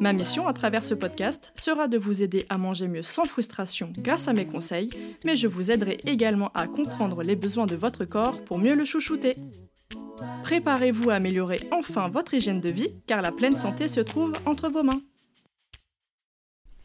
Ma mission à travers ce podcast sera de vous aider à manger mieux sans frustration grâce à mes conseils, mais je vous aiderai également à comprendre les besoins de votre corps pour mieux le chouchouter. Préparez-vous à améliorer enfin votre hygiène de vie car la pleine santé se trouve entre vos mains.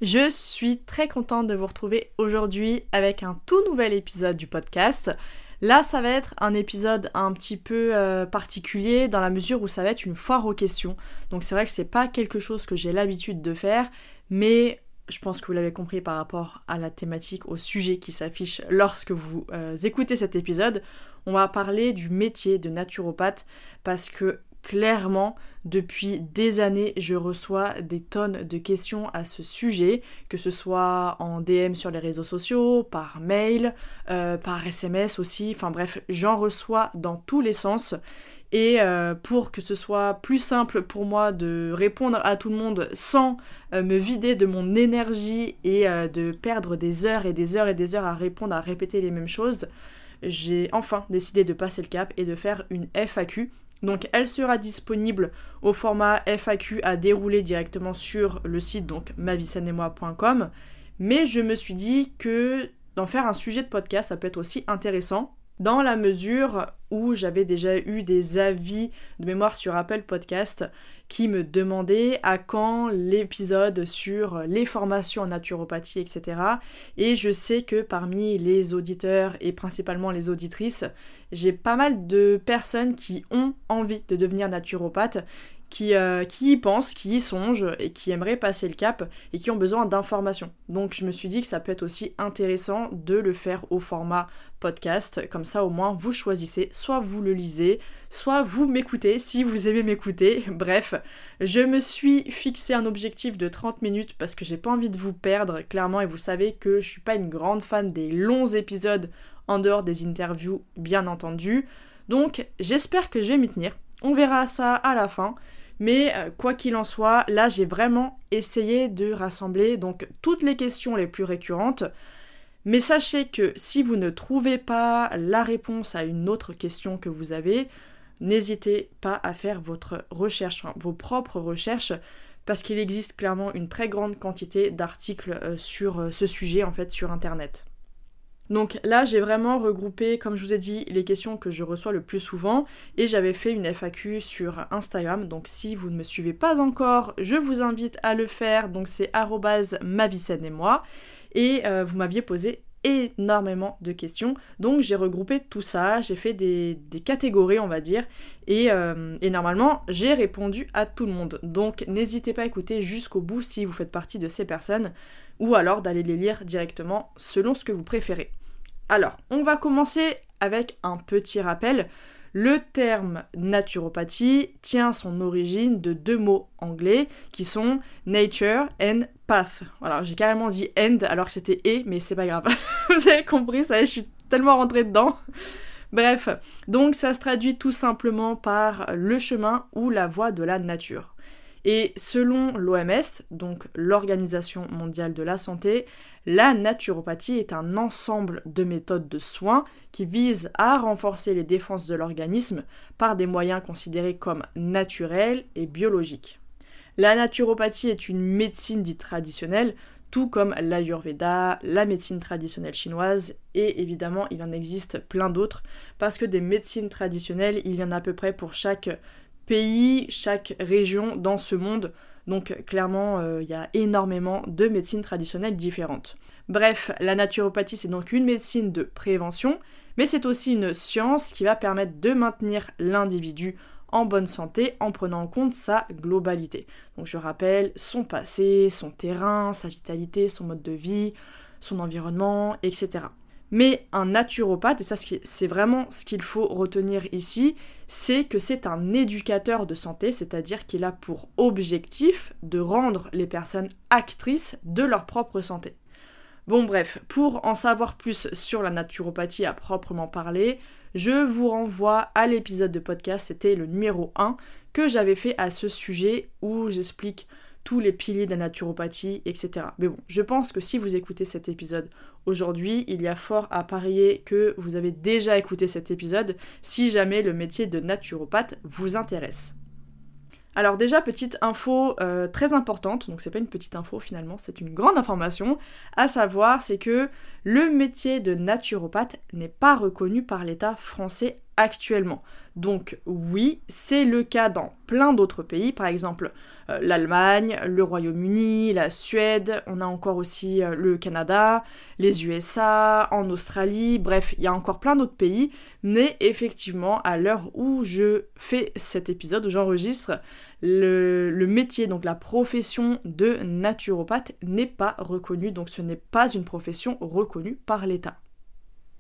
Je suis très contente de vous retrouver aujourd'hui avec un tout nouvel épisode du podcast. Là, ça va être un épisode un petit peu euh, particulier dans la mesure où ça va être une foire aux questions. Donc c'est vrai que c'est pas quelque chose que j'ai l'habitude de faire, mais je pense que vous l'avez compris par rapport à la thématique, au sujet qui s'affiche lorsque vous euh, écoutez cet épisode. On va parler du métier de naturopathe parce que clairement, depuis des années, je reçois des tonnes de questions à ce sujet, que ce soit en DM sur les réseaux sociaux, par mail, euh, par SMS aussi, enfin bref, j'en reçois dans tous les sens. Et euh, pour que ce soit plus simple pour moi de répondre à tout le monde sans euh, me vider de mon énergie et de perdre des heures et des heures et des heures à répondre, à répéter les mêmes choses, j'ai enfin décidé de passer le cap et de faire une FAQ donc elle sera disponible au format FAQ à dérouler directement sur le site donc moi.com Mais je me suis dit que d'en faire un sujet de podcast, ça peut être aussi intéressant dans la mesure où j'avais déjà eu des avis de mémoire sur Apple Podcast qui me demandaient à quand l'épisode sur les formations en naturopathie, etc. Et je sais que parmi les auditeurs et principalement les auditrices, j'ai pas mal de personnes qui ont envie de devenir naturopathe qui, euh, qui y pensent, qui y songent et qui aimeraient passer le cap et qui ont besoin d'informations. Donc je me suis dit que ça peut être aussi intéressant de le faire au format podcast, comme ça au moins vous choisissez, soit vous le lisez, soit vous m'écoutez si vous aimez m'écouter. Bref, je me suis fixé un objectif de 30 minutes parce que j'ai pas envie de vous perdre clairement et vous savez que je suis pas une grande fan des longs épisodes en dehors des interviews bien entendu. Donc j'espère que je vais m'y tenir. On verra ça à la fin. Mais euh, quoi qu'il en soit, là j'ai vraiment essayé de rassembler donc toutes les questions les plus récurrentes. Mais sachez que si vous ne trouvez pas la réponse à une autre question que vous avez, n'hésitez pas à faire votre recherche, vos propres recherches, parce qu'il existe clairement une très grande quantité d'articles euh, sur euh, ce sujet en fait sur internet. Donc là, j'ai vraiment regroupé, comme je vous ai dit, les questions que je reçois le plus souvent et j'avais fait une FAQ sur Instagram. Donc si vous ne me suivez pas encore, je vous invite à le faire. Donc c'est mavicène et moi. Et euh, vous m'aviez posé énormément de questions. Donc j'ai regroupé tout ça, j'ai fait des, catégories, on va dire, euh, et normalement j'ai répondu à tout le monde. Donc n'hésitez pas à écouter jusqu'au bout si vous faites partie de ces personnes ou alors d'aller les lire directement selon ce que vous préférez. Alors, on va commencer avec un petit rappel. Le terme naturopathie tient son origine de deux mots anglais qui sont nature and path. Voilà, j'ai carrément dit end alors que c'était et, mais c'est pas grave. Vous avez compris, ça y est, je suis tellement rentrée dedans. Bref, donc ça se traduit tout simplement par le chemin ou la voie de la nature. Et selon l'OMS, donc l'Organisation mondiale de la santé, la naturopathie est un ensemble de méthodes de soins qui visent à renforcer les défenses de l'organisme par des moyens considérés comme naturels et biologiques. La naturopathie est une médecine dite traditionnelle, tout comme l'Ayurveda, la médecine traditionnelle chinoise, et évidemment il en existe plein d'autres, parce que des médecines traditionnelles, il y en a à peu près pour chaque pays, chaque région dans ce monde. Donc clairement, euh, il y a énormément de médecines traditionnelles différentes. Bref, la naturopathie, c'est donc une médecine de prévention, mais c'est aussi une science qui va permettre de maintenir l'individu en bonne santé en prenant en compte sa globalité. Donc je rappelle son passé, son terrain, sa vitalité, son mode de vie, son environnement, etc. Mais un naturopathe, et ça c'est vraiment ce qu'il faut retenir ici, c'est que c'est un éducateur de santé, c'est-à-dire qu'il a pour objectif de rendre les personnes actrices de leur propre santé. Bon bref, pour en savoir plus sur la naturopathie à proprement parler, je vous renvoie à l'épisode de podcast, c'était le numéro 1 que j'avais fait à ce sujet où j'explique tous les piliers de la naturopathie, etc. Mais bon, je pense que si vous écoutez cet épisode aujourd'hui, il y a fort à parier que vous avez déjà écouté cet épisode si jamais le métier de naturopathe vous intéresse. Alors déjà, petite info euh, très importante, donc c'est pas une petite info finalement, c'est une grande information, à savoir c'est que le métier de naturopathe n'est pas reconnu par l'État français actuellement. Donc oui, c'est le cas dans plein d'autres pays, par exemple euh, l'Allemagne, le Royaume-Uni, la Suède, on a encore aussi euh, le Canada, les USA, en Australie, bref, il y a encore plein d'autres pays, mais effectivement, à l'heure où je fais cet épisode, où j'enregistre, le, le métier, donc la profession de naturopathe n'est pas reconnue, donc ce n'est pas une profession reconnue par l'État.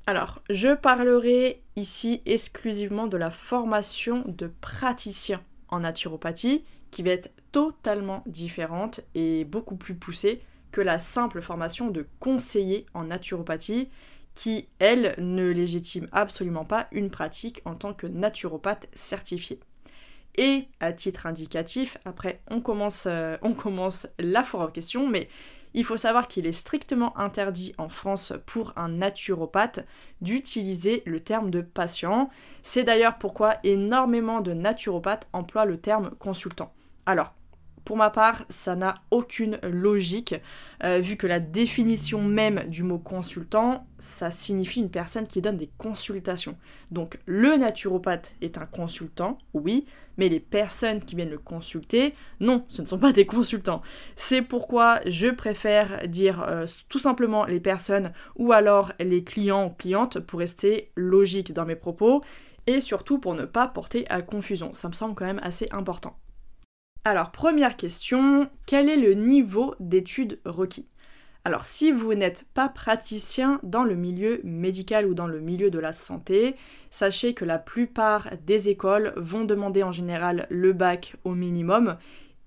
Alors, je parlerai ici exclusivement de la formation de praticien en naturopathie, qui va être totalement différente et beaucoup plus poussée que la simple formation de conseiller en naturopathie, qui, elle, ne légitime absolument pas une pratique en tant que naturopathe certifié. Et à titre indicatif, après on commence, euh, la foire en question, mais il faut savoir qu'il est strictement interdit en France pour un naturopathe d'utiliser le terme de patient. C'est d'ailleurs pourquoi énormément de naturopathes emploient le terme consultant. Alors, pour ma part, ça n'a aucune logique, euh, vu que la définition même du mot consultant, ça signifie une personne qui donne des consultations. Donc le naturopathe est un consultant, oui, mais les personnes qui viennent le consulter, non, ce ne sont pas des consultants. C'est pourquoi je préfère dire euh, tout simplement les personnes ou alors les clients ou clientes pour rester logique dans mes propos et surtout pour ne pas porter à confusion. Ça me semble quand même assez important. Alors, première question, quel est le niveau d'études requis? Alors si vous n'êtes pas praticien dans le milieu médical ou dans le milieu de la santé, sachez que la plupart des écoles vont demander en général le bac au minimum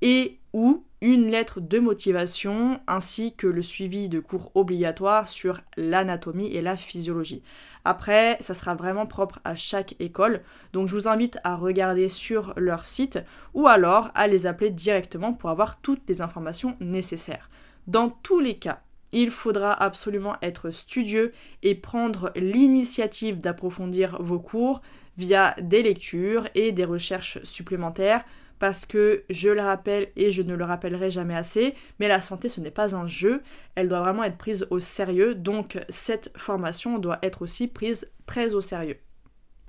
et ou une lettre de motivation ainsi que le suivi de cours obligatoires sur l'anatomie et la physiologie. Après, ça sera vraiment propre à chaque école, donc je vous invite à regarder sur leur site ou alors à les appeler directement pour avoir toutes les informations nécessaires. Dans tous les cas, il faudra absolument être studieux et prendre l'initiative d'approfondir vos cours via des lectures et des recherches supplémentaires parce que je le rappelle et je ne le rappellerai jamais assez, mais la santé ce n'est pas un jeu, elle doit vraiment être prise au sérieux, donc cette formation doit être aussi prise très au sérieux.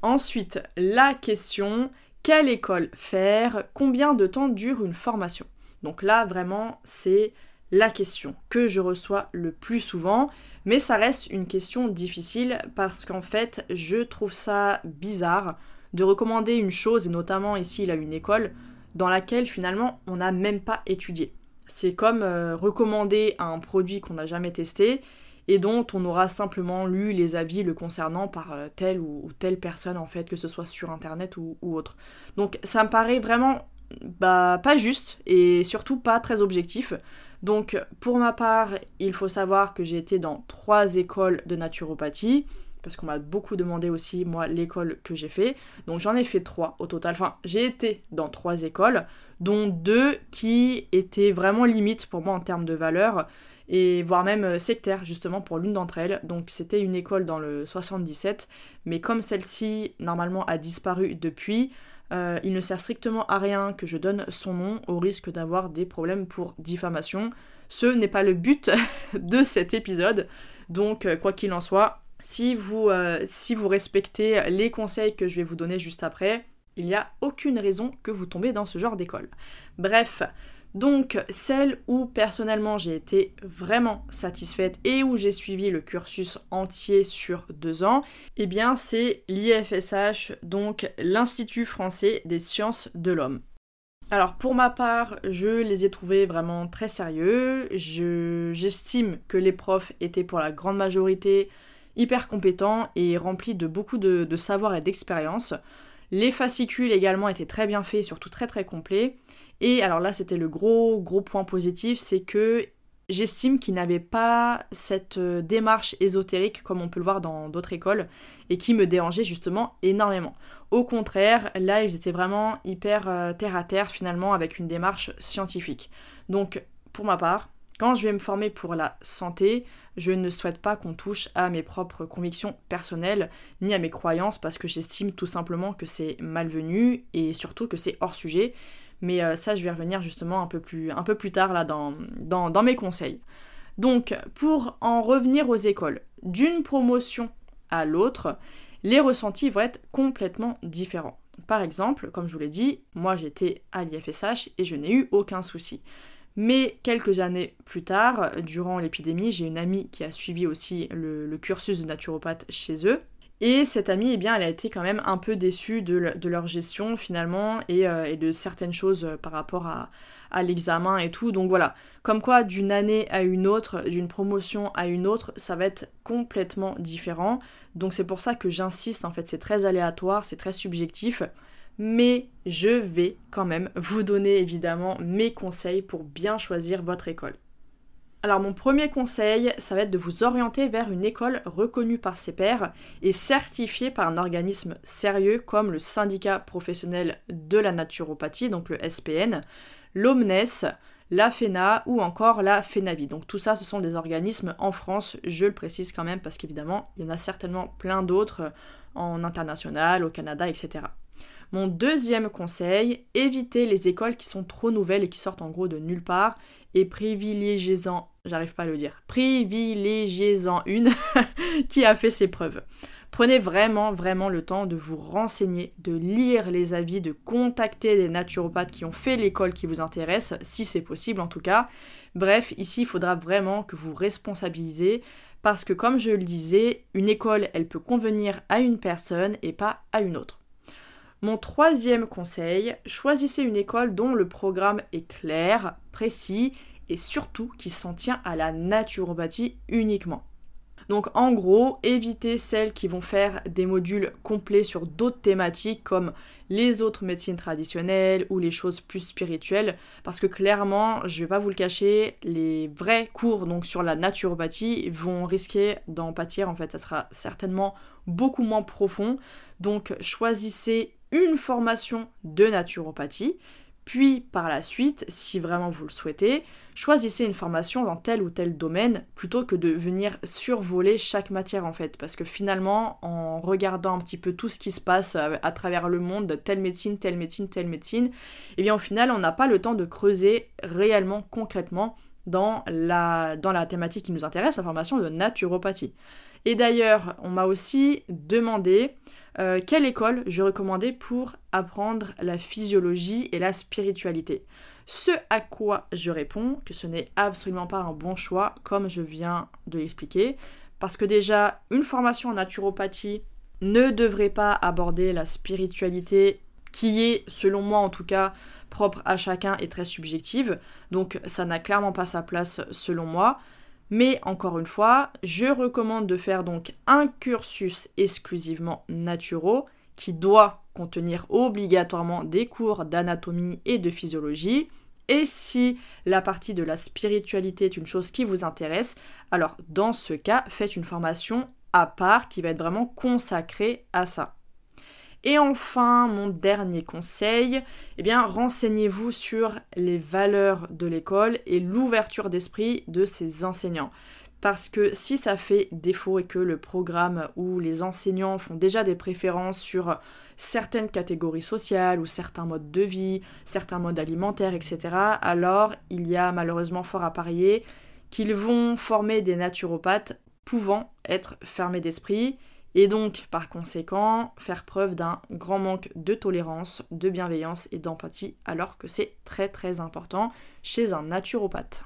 Ensuite, la question, quelle école faire? Combien de temps dure une formation? Donc là, vraiment, c'est la question que je reçois le plus souvent, mais ça reste une question difficile parce qu'en fait, je trouve ça bizarre de recommander une chose, et notamment ici, il a une école, dans laquelle finalement on n'a même pas étudié. C'est comme euh, recommander un produit qu'on n'a jamais testé et dont on aura simplement lu les avis le concernant par euh, telle ou, telle personne en fait, que ce soit sur internet ou, autre. Donc ça me paraît vraiment bah, pas juste et surtout pas très objectif. Donc pour ma part, il faut savoir que j'ai été dans trois écoles de naturopathie parce qu'on m'a beaucoup demandé aussi, moi, l'école que j'ai fait. Donc j'en ai fait trois au total. Enfin, j'ai été dans trois écoles, dont deux qui étaient vraiment limites pour moi en termes de valeur, et voire même euh, sectaire, justement, pour l'une d'entre elles. Donc c'était une école dans le 77, mais comme celle-ci, normalement, a disparu depuis, euh, il ne sert strictement à rien que je donne son nom au risque d'avoir des problèmes pour diffamation. Ce n'est pas le but de cet épisode. Donc, euh, quoi qu'il en soit, si vous, euh, si vous respectez les conseils que je vais vous donner juste après, il n'y a aucune raison que vous tombez dans ce genre d'école. Bref, donc celle où personnellement j'ai été vraiment satisfaite et où j'ai suivi le cursus entier sur deux ans, eh bien c'est l'IFSH, donc l'Institut français des sciences de l'homme. Alors pour ma part, je les ai trouvés vraiment très sérieux. J'estime que les profs étaient pour la grande majorité hyper compétents et remplis de beaucoup de, savoir et d'expérience. Les fascicules également étaient très bien faits, surtout très très complets. Et alors là, c'était le gros gros point positif, c'est que j'estime qu'ils n'avaient pas cette euh, démarche ésotérique comme on peut le voir dans d'autres écoles et qui me dérangeait justement énormément. Au contraire, là, ils étaient vraiment hyper euh, terre à terre finalement avec une démarche scientifique. Donc, pour ma part, quand je vais me former pour la santé, je ne souhaite pas qu'on touche à mes propres convictions personnelles ni à mes croyances parce que j'estime tout simplement que c'est malvenu et surtout que c'est hors sujet. Mais euh, ça, je vais revenir justement un peu plus, un peu plus tard là dans, dans, mes conseils. Donc, pour en revenir aux écoles, d'une promotion à l'autre, les ressentis vont être complètement différents. Par exemple, comme je vous l'ai dit, moi j'étais à l'IFSH et je n'ai eu aucun souci. Mais quelques années plus tard, durant l'épidémie, j'ai une amie qui a suivi aussi le, cursus de naturopathe chez eux. Et cette amie, eh bien, elle a été quand même un peu déçue de, leur gestion finalement euh, et, de certaines choses euh, par rapport à, l'examen et tout. Donc voilà, comme quoi d'une année à une autre, d'une promotion à une autre, ça va être complètement différent. Donc c'est pour ça que j'insiste, en fait, c'est très aléatoire, c'est très subjectif. Mais je vais quand même vous donner évidemment mes conseils pour bien choisir votre école. Alors mon premier conseil, ça va être de vous orienter vers une école reconnue par ses pairs et certifiée par un organisme sérieux comme le syndicat professionnel de la naturopathie, donc le SPN, l'OMNES, la FENA ou encore la FENAVI. Donc tout ça, ce sont des organismes en France, je le précise quand même parce qu'évidemment, il y en a certainement plein d'autres en international, au Canada, etc. Mon deuxième conseil, évitez les écoles qui sont trop nouvelles et qui sortent en gros de nulle part et privilégiez-en, j'arrive pas à le dire, privilégiez-en une qui a fait ses preuves. Prenez vraiment, vraiment le temps de vous renseigner, de lire les avis, de contacter des naturopathes qui ont fait l'école qui vous intéresse, si c'est possible en tout cas. Bref, ici, il faudra vraiment que vous responsabilisez parce que comme je le disais, une école, elle peut convenir à une personne et pas à une autre. Mon troisième conseil, choisissez une école dont le programme est clair, précis et surtout qui s'en tient à la naturopathie uniquement. Donc en gros, évitez celles qui vont faire des modules complets sur d'autres thématiques comme les autres médecines traditionnelles ou les choses plus spirituelles parce que clairement, je vais pas vous le cacher, les vrais cours donc sur la naturopathie vont risquer d'en pâtir en fait, ça sera certainement beaucoup moins profond. Donc choisissez une formation de naturopathie, puis par la suite, si vraiment vous le souhaitez, choisissez une formation dans tel ou tel domaine plutôt que de venir survoler chaque matière en fait. Parce que finalement, en regardant un petit peu tout ce qui se passe à travers le monde, telle médecine, telle médecine, telle médecine, et eh bien au final, on n'a pas le temps de creuser réellement, concrètement dans la, dans la thématique qui nous intéresse, la formation de naturopathie. Et d'ailleurs, on m'a aussi demandé euh, quelle école je recommandais pour apprendre la physiologie et la spiritualité? Ce à quoi je réponds que ce n'est absolument pas un bon choix, comme je viens de l'expliquer, parce que déjà, une formation en naturopathie ne devrait pas aborder la spiritualité qui est, selon moi en tout cas, propre à chacun et très subjective. Donc ça n'a clairement pas sa place selon moi. Mais encore une fois, je recommande de faire donc un cursus exclusivement naturaux qui doit contenir obligatoirement des cours d'anatomie et de physiologie. Et si la partie de la spiritualité est une chose qui vous intéresse, alors dans ce cas, faites une formation à part qui va être vraiment consacrée à ça. Et enfin, mon dernier conseil, eh bien, renseignez-vous sur les valeurs de l'école et l'ouverture d'esprit de ses enseignants. Parce que si ça fait défaut et que le programme ou les enseignants font déjà des préférences sur certaines catégories sociales ou certains modes de vie, certains modes alimentaires, etc., alors il y a malheureusement fort à parier qu'ils vont former des naturopathes pouvant être fermés d'esprit Et donc, par conséquent, faire preuve d'un grand manque de tolérance, de bienveillance et d'empathie, alors que c'est très très important chez un naturopathe.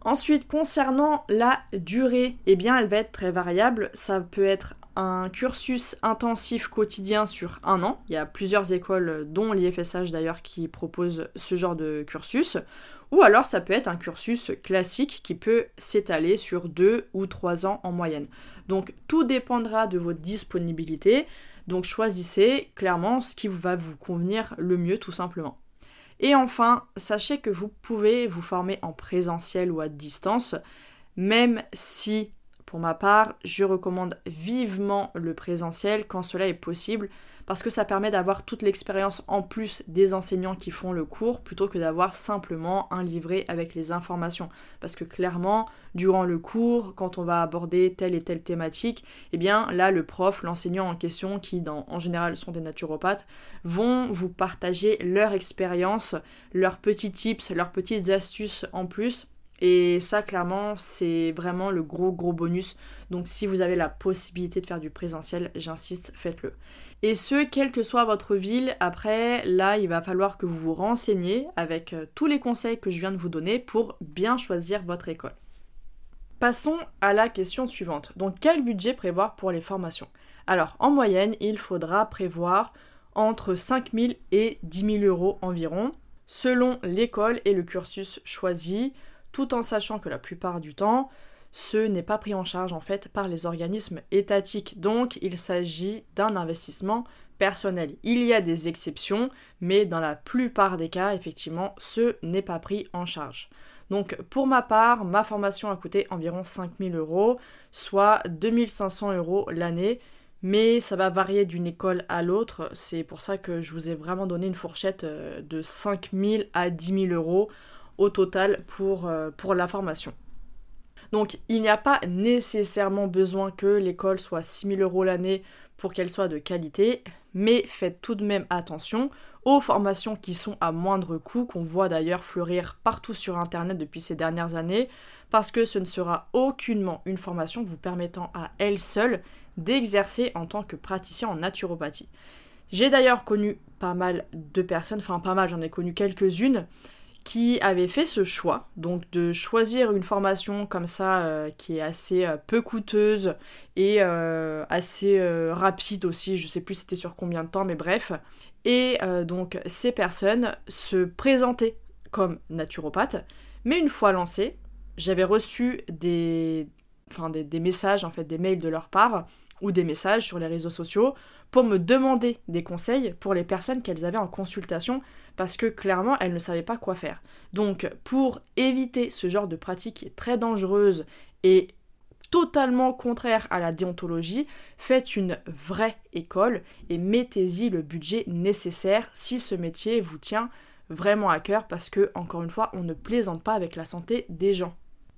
Ensuite, concernant la durée, eh bien, elle va être très variable. Ça peut être un cursus intensif quotidien sur un an. Il y a plusieurs écoles, dont l'IFSH d'ailleurs, qui proposent ce genre de cursus. Ou alors ça peut être un cursus classique qui peut s'étaler sur deux ou trois ans en moyenne. Donc tout dépendra de votre disponibilité. Donc choisissez clairement ce qui va vous convenir le mieux tout simplement. Et enfin, sachez que vous pouvez vous former en présentiel ou à distance, même si pour ma part, je recommande vivement le présentiel quand cela est possible parce que ça permet d'avoir toute l'expérience en plus des enseignants qui font le cours plutôt que d'avoir simplement un livret avec les informations. Parce que clairement, durant le cours, quand on va aborder telle et telle thématique, eh bien là, le prof, l'enseignant en question, qui en général sont des naturopathes, vont vous partager leur expérience, leurs petits tips, leurs petites astuces en plus et ça, clairement, c'est vraiment le gros, gros bonus. Donc, si vous avez la possibilité de faire du présentiel, j'insiste, faites-le. Et ce, quelle que soit votre ville, après, là, il va falloir que vous vous renseigniez avec euh, tous les conseils que je viens de vous donner pour bien choisir votre école. Passons à la question suivante. Donc, quel budget prévoir pour les formations? Alors, en moyenne, il faudra prévoir entre 5 000 et 10 000 euros environ, selon l'école et le cursus choisi tout en sachant que la plupart du temps, ce n'est pas pris en charge en fait par les organismes étatiques. Donc il s'agit d'un investissement personnel. Il y a des exceptions, mais dans la plupart des cas, effectivement, ce n'est pas pris en charge. Donc pour ma part, ma formation a coûté environ 5000 euros, soit 2500 euros l'année, mais ça va varier d'une école à l'autre. C'est pour ça que je vous ai vraiment donné une fourchette euh, de 5000 à 10 000 euros au total pour, euh, pour la formation. Donc il n'y a pas nécessairement besoin que l'école soit 6000 euros l'année pour qu'elle soit de qualité, mais faites tout de même attention aux formations qui sont à moindre coût, qu'on voit d'ailleurs fleurir partout sur Internet depuis ces dernières années, parce que ce ne sera aucunement une formation vous permettant à elle seule d'exercer en tant que praticien en naturopathie. J'ai d'ailleurs connu pas mal de personnes, enfin pas mal, j'en ai connu quelques-unes, qui avait fait ce choix, donc de choisir une formation comme ça euh, qui est assez euh, peu coûteuse et euh, assez rapide aussi, je sais plus c'était sur combien de temps, mais bref. Et donc ces personnes se présentaient comme naturopathes, mais une fois lancées, j'avais reçu des, des messages, en fait des mails de leur part, ou des messages sur les réseaux sociaux pour me demander des conseils pour les personnes qu'elles avaient en consultation parce que clairement elles ne savaient pas quoi faire. Donc pour éviter ce genre de pratique très dangereuse et totalement contraire à la déontologie, faites une vraie école et mettez-y le budget nécessaire si ce métier vous tient vraiment à cœur parce que encore une fois, on ne plaisante pas avec la santé des gens.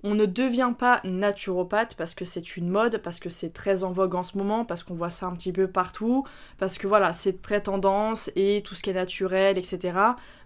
On ne devient pas naturopathe parce que c'est une mode, parce que c'est très en vogue en ce moment, parce qu'on voit ça un petit peu partout, parce que voilà, c'est très tendance et tout ce qui est naturel, etc.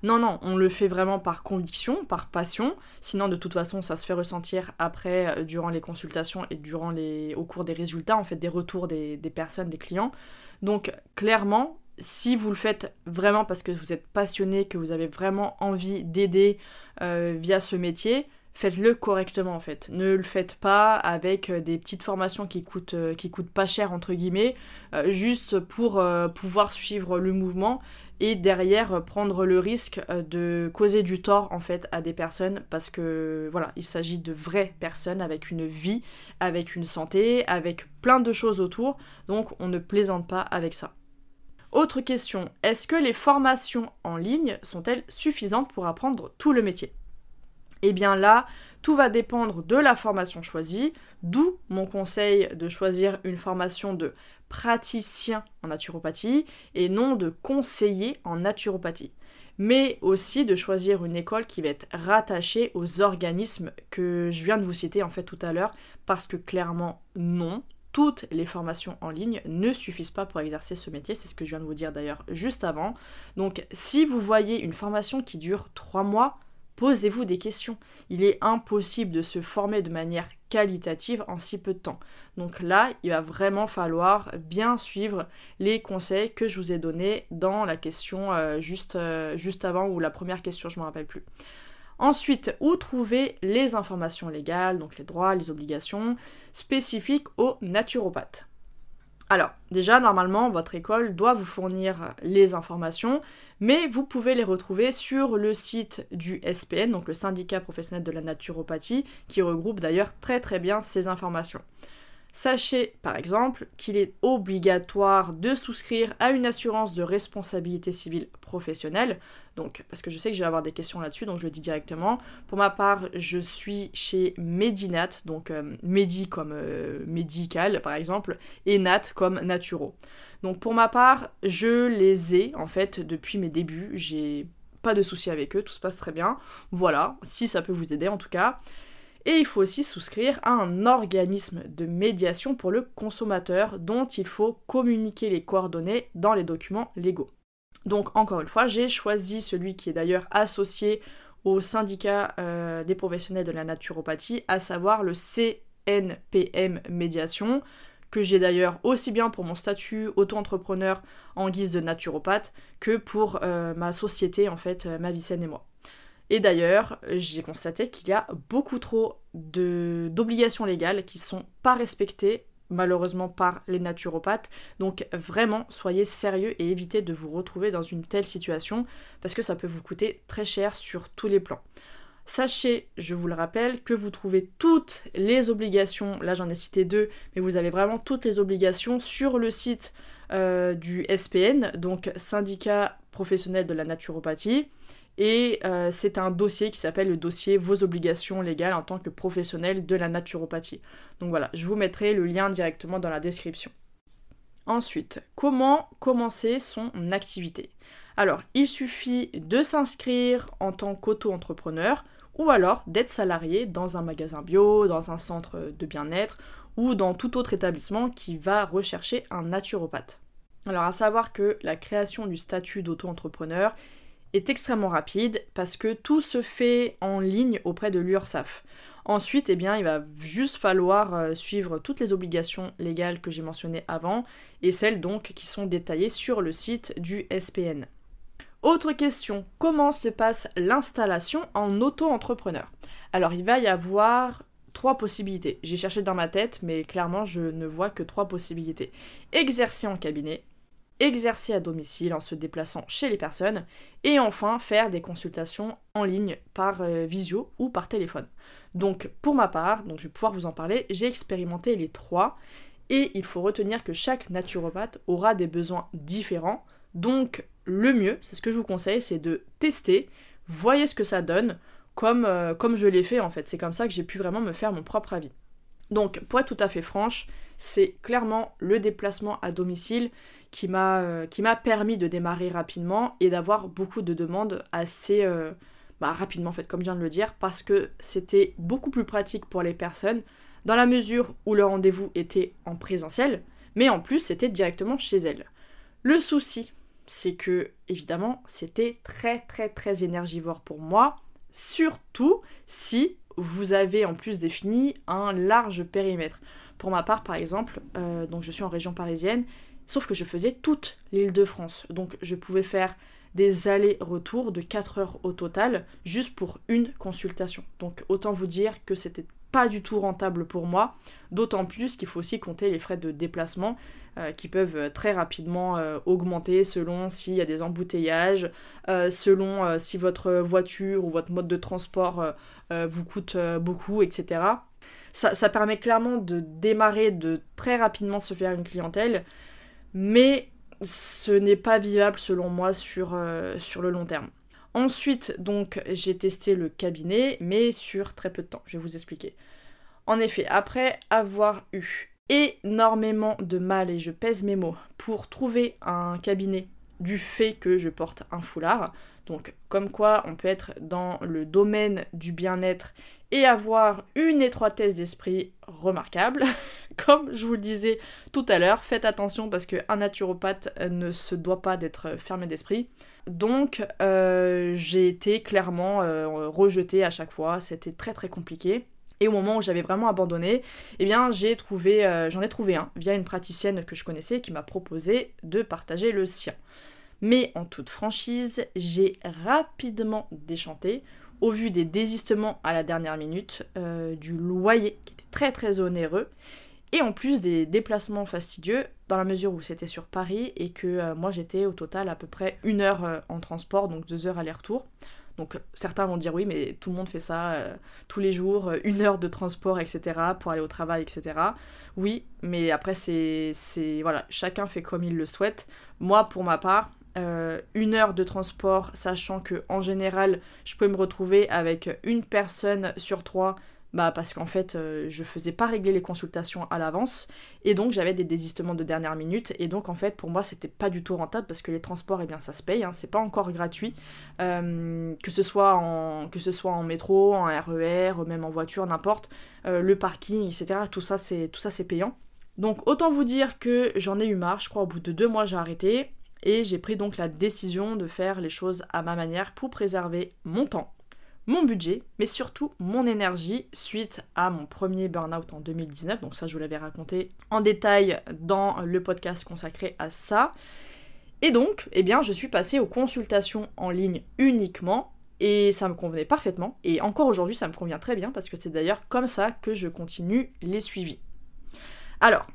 Non, non, on le fait vraiment par conviction, par passion. Sinon, de toute façon, ça se fait ressentir après, euh, durant les consultations et durant les, au cours des résultats, en fait, des retours des, personnes, des clients. Donc, clairement, si vous le faites vraiment parce que vous êtes passionné, que vous avez vraiment envie d'aider euh, via ce métier, faites-le correctement en fait. Ne le faites pas avec euh, des petites formations qui coûtent, euh, coûtent pas cher entre guillemets, euh, juste pour pouvoir suivre le mouvement et derrière prendre le risque de causer du tort en fait à des personnes parce que voilà, il s'agit de vraies personnes avec une vie, avec une santé, avec plein de choses autour, donc on ne plaisante pas avec ça. Autre question, est-ce que les formations en ligne sont-elles suffisantes pour apprendre tout le métier? Eh bien là, tout va dépendre de la formation choisie, d'où mon conseil de choisir une formation de praticien en naturopathie et non de conseiller en naturopathie. Mais aussi de choisir une école qui va être rattachée aux organismes que je viens de vous citer en fait tout à l'heure, parce que clairement non, toutes les formations en ligne ne suffisent pas pour exercer ce métier, c'est ce que je viens de vous dire d'ailleurs juste avant. Donc si vous voyez une formation qui dure 3 mois, Posez-vous des questions. Il est impossible de se former de manière qualitative en si peu de temps. Donc là, il va vraiment falloir bien suivre les conseils que je vous ai donnés dans la question euh, juste, euh, juste avant ou la première question, je ne me rappelle plus. Ensuite, où trouver les informations légales, donc les droits, les obligations spécifiques aux naturopathes? Alors, déjà, normalement, votre école doit vous fournir les informations, mais vous pouvez les retrouver sur le site du SPN, donc le syndicat professionnel de la naturopathie, qui regroupe d'ailleurs très très bien ces informations. Sachez par exemple qu'il est obligatoire de souscrire à une assurance de responsabilité civile professionnelle. Donc, parce que je sais que je vais avoir des questions là-dessus, donc je le dis directement. Pour ma part, je suis chez Medinat, donc euh, Medi comme euh, médical par exemple, et Nat comme naturo. Donc pour ma part, je les ai en fait depuis mes débuts. J'ai pas de soucis avec eux, tout se passe très bien. Voilà, si ça peut vous aider en tout cas. Et il faut aussi souscrire à un organisme de médiation pour le consommateur dont il faut communiquer les coordonnées dans les documents légaux. Donc encore une fois, j'ai choisi celui qui est d'ailleurs associé au syndicat euh, des professionnels de la naturopathie, à savoir le CNPM Médiation, que j'ai d'ailleurs aussi bien pour mon statut auto-entrepreneur en guise de naturopathe que pour euh, ma société, en fait, euh, ma Vicenne et moi. Et d'ailleurs, j'ai constaté qu'il y a beaucoup trop d'obligations légales qui sont pas respectées malheureusement par les naturopathes. Donc vraiment, soyez sérieux et évitez de vous retrouver dans une telle situation parce que ça peut vous coûter très cher sur tous les plans. Sachez, je vous le rappelle, que vous trouvez toutes les obligations, là j'en ai cité deux, mais vous avez vraiment toutes les obligations sur le site euh, du SPN, donc syndicat professionnel de la naturopathie. Et euh, c'est un dossier qui s'appelle le dossier Vos obligations légales en tant que professionnel de la naturopathie. Donc voilà, je vous mettrai le lien directement dans la description. Ensuite, comment commencer son activité? Alors, il suffit de s'inscrire en tant qu'auto-entrepreneur ou alors d'être salarié dans un magasin bio, dans un centre de bien-être ou dans tout autre établissement qui va rechercher un naturopathe. Alors à savoir que la création du statut d'auto-entrepreneur est extrêmement rapide parce que tout se fait en ligne auprès de l'URSAF. Ensuite, eh bien, il va juste falloir euh, suivre toutes les obligations légales que j'ai mentionnées avant et celles donc qui sont détaillées sur le site du SPN. Autre question, comment se passe l'installation en auto-entrepreneur? Alors, il va y avoir trois possibilités. J'ai cherché dans ma tête, mais clairement, je ne vois que trois possibilités. Exercer en cabinet, exercer à domicile en se déplaçant chez les personnes, et enfin faire des consultations en ligne par euh, visio ou par téléphone. Donc pour ma part, donc je vais pouvoir vous en parler, j'ai expérimenté les trois, et il faut retenir que chaque naturopathe aura des besoins différents, donc le mieux, c'est ce que je vous conseille, c'est de tester, voyez ce que ça donne, comme, euh, comme je l'ai fait en fait, c'est comme ça que j'ai pu vraiment me faire mon propre avis. Donc, pour être tout à fait franche, c'est clairement le déplacement à domicile qui m'a euh, permis de démarrer rapidement et d'avoir beaucoup de demandes assez euh, bah, rapidement, en fait, comme je viens de le dire, parce que c'était beaucoup plus pratique pour les personnes dans la mesure où le rendez-vous était en présentiel, mais en plus c'était directement chez elles. Le souci, c'est que évidemment c'était très très très énergivore pour moi, surtout si vous avez en plus défini un large périmètre. Pour ma part, par exemple, euh, je suis en région parisienne, sauf que je faisais toute l'île de France. Donc je pouvais faire des allers-retours de 4 heures au total, juste pour une consultation. Donc autant vous dire que c'était pas du tout rentable pour moi, d'autant plus qu'il faut aussi compter les frais de déplacement euh, qui peuvent très rapidement euh, augmenter selon s'il y a des embouteillages, selon si votre voiture ou votre mode de transport euh, vous coûte euh, beaucoup, etc. Ça, permet clairement de démarrer, de très rapidement se faire une clientèle, mais ce n'est pas vivable selon moi sur, euh, sur le long terme. Ensuite, donc, j'ai testé le cabinet, mais sur très peu de temps. Je vais vous expliquer. En effet, après avoir eu énormément de mal, et je pèse mes mots, pour trouver un cabinet du fait que je porte un foulard. Donc comme quoi on peut être dans le domaine du bien-être et avoir une étroitesse d'esprit remarquable. comme je vous le disais tout à l'heure, faites attention parce qu'un naturopathe ne se doit pas d'être fermé d'esprit. Donc euh, j'ai été clairement euh, rejetée à chaque fois, c'était très très compliqué. Et au moment où j'avais vraiment abandonné, eh bien j'ai trouvé, euh, j'en ai trouvé un via une praticienne que je connaissais qui m'a proposé de partager le sien. Mais en toute franchise, j'ai rapidement déchanté au vu des désistements à la dernière minute, euh, du loyer qui était très très onéreux, et en plus des déplacements fastidieux, dans la mesure où c'était sur Paris et que euh, moi j'étais au total à peu près une heure en transport, donc deux heures aller-retour. Donc certains vont dire oui, mais tout le monde fait ça euh, tous les jours, euh, une heure de transport, etc., pour aller au travail, etc. Oui, mais après c'est, voilà, chacun fait comme il le souhaite. Moi, pour ma part, euh, une heure de transport, sachant que en général, je peux me retrouver avec une personne sur trois bah parce qu'en fait euh, je faisais pas régler les consultations à l'avance et donc j'avais des désistements de dernière minute et donc en fait pour moi c'était pas du tout rentable parce que les transports eh bien ça se paye hein, c'est pas encore gratuit. Euh, que ce soit en que ce soit en métro en RER e même en voiture n'importe euh, le parking etc tout ça c'est tout ça c'est payant. Donc autant vous dire que j'en ai eu marre je crois au bout de deux mois j'ai arrêté et j'ai pris donc la décision de faire les choses à ma manière pour préserver mon temps mon budget, mais surtout mon énergie suite à mon premier burn-out en 2019. Donc ça, je vous l'avais raconté en détail dans le podcast consacré à ça. Et donc, eh bien, je suis passée aux consultations en ligne uniquement. Et ça me convenait parfaitement. Et encore aujourd'hui, ça me convient très bien parce que c'est d'ailleurs comme ça que je continue les suivis. Alors,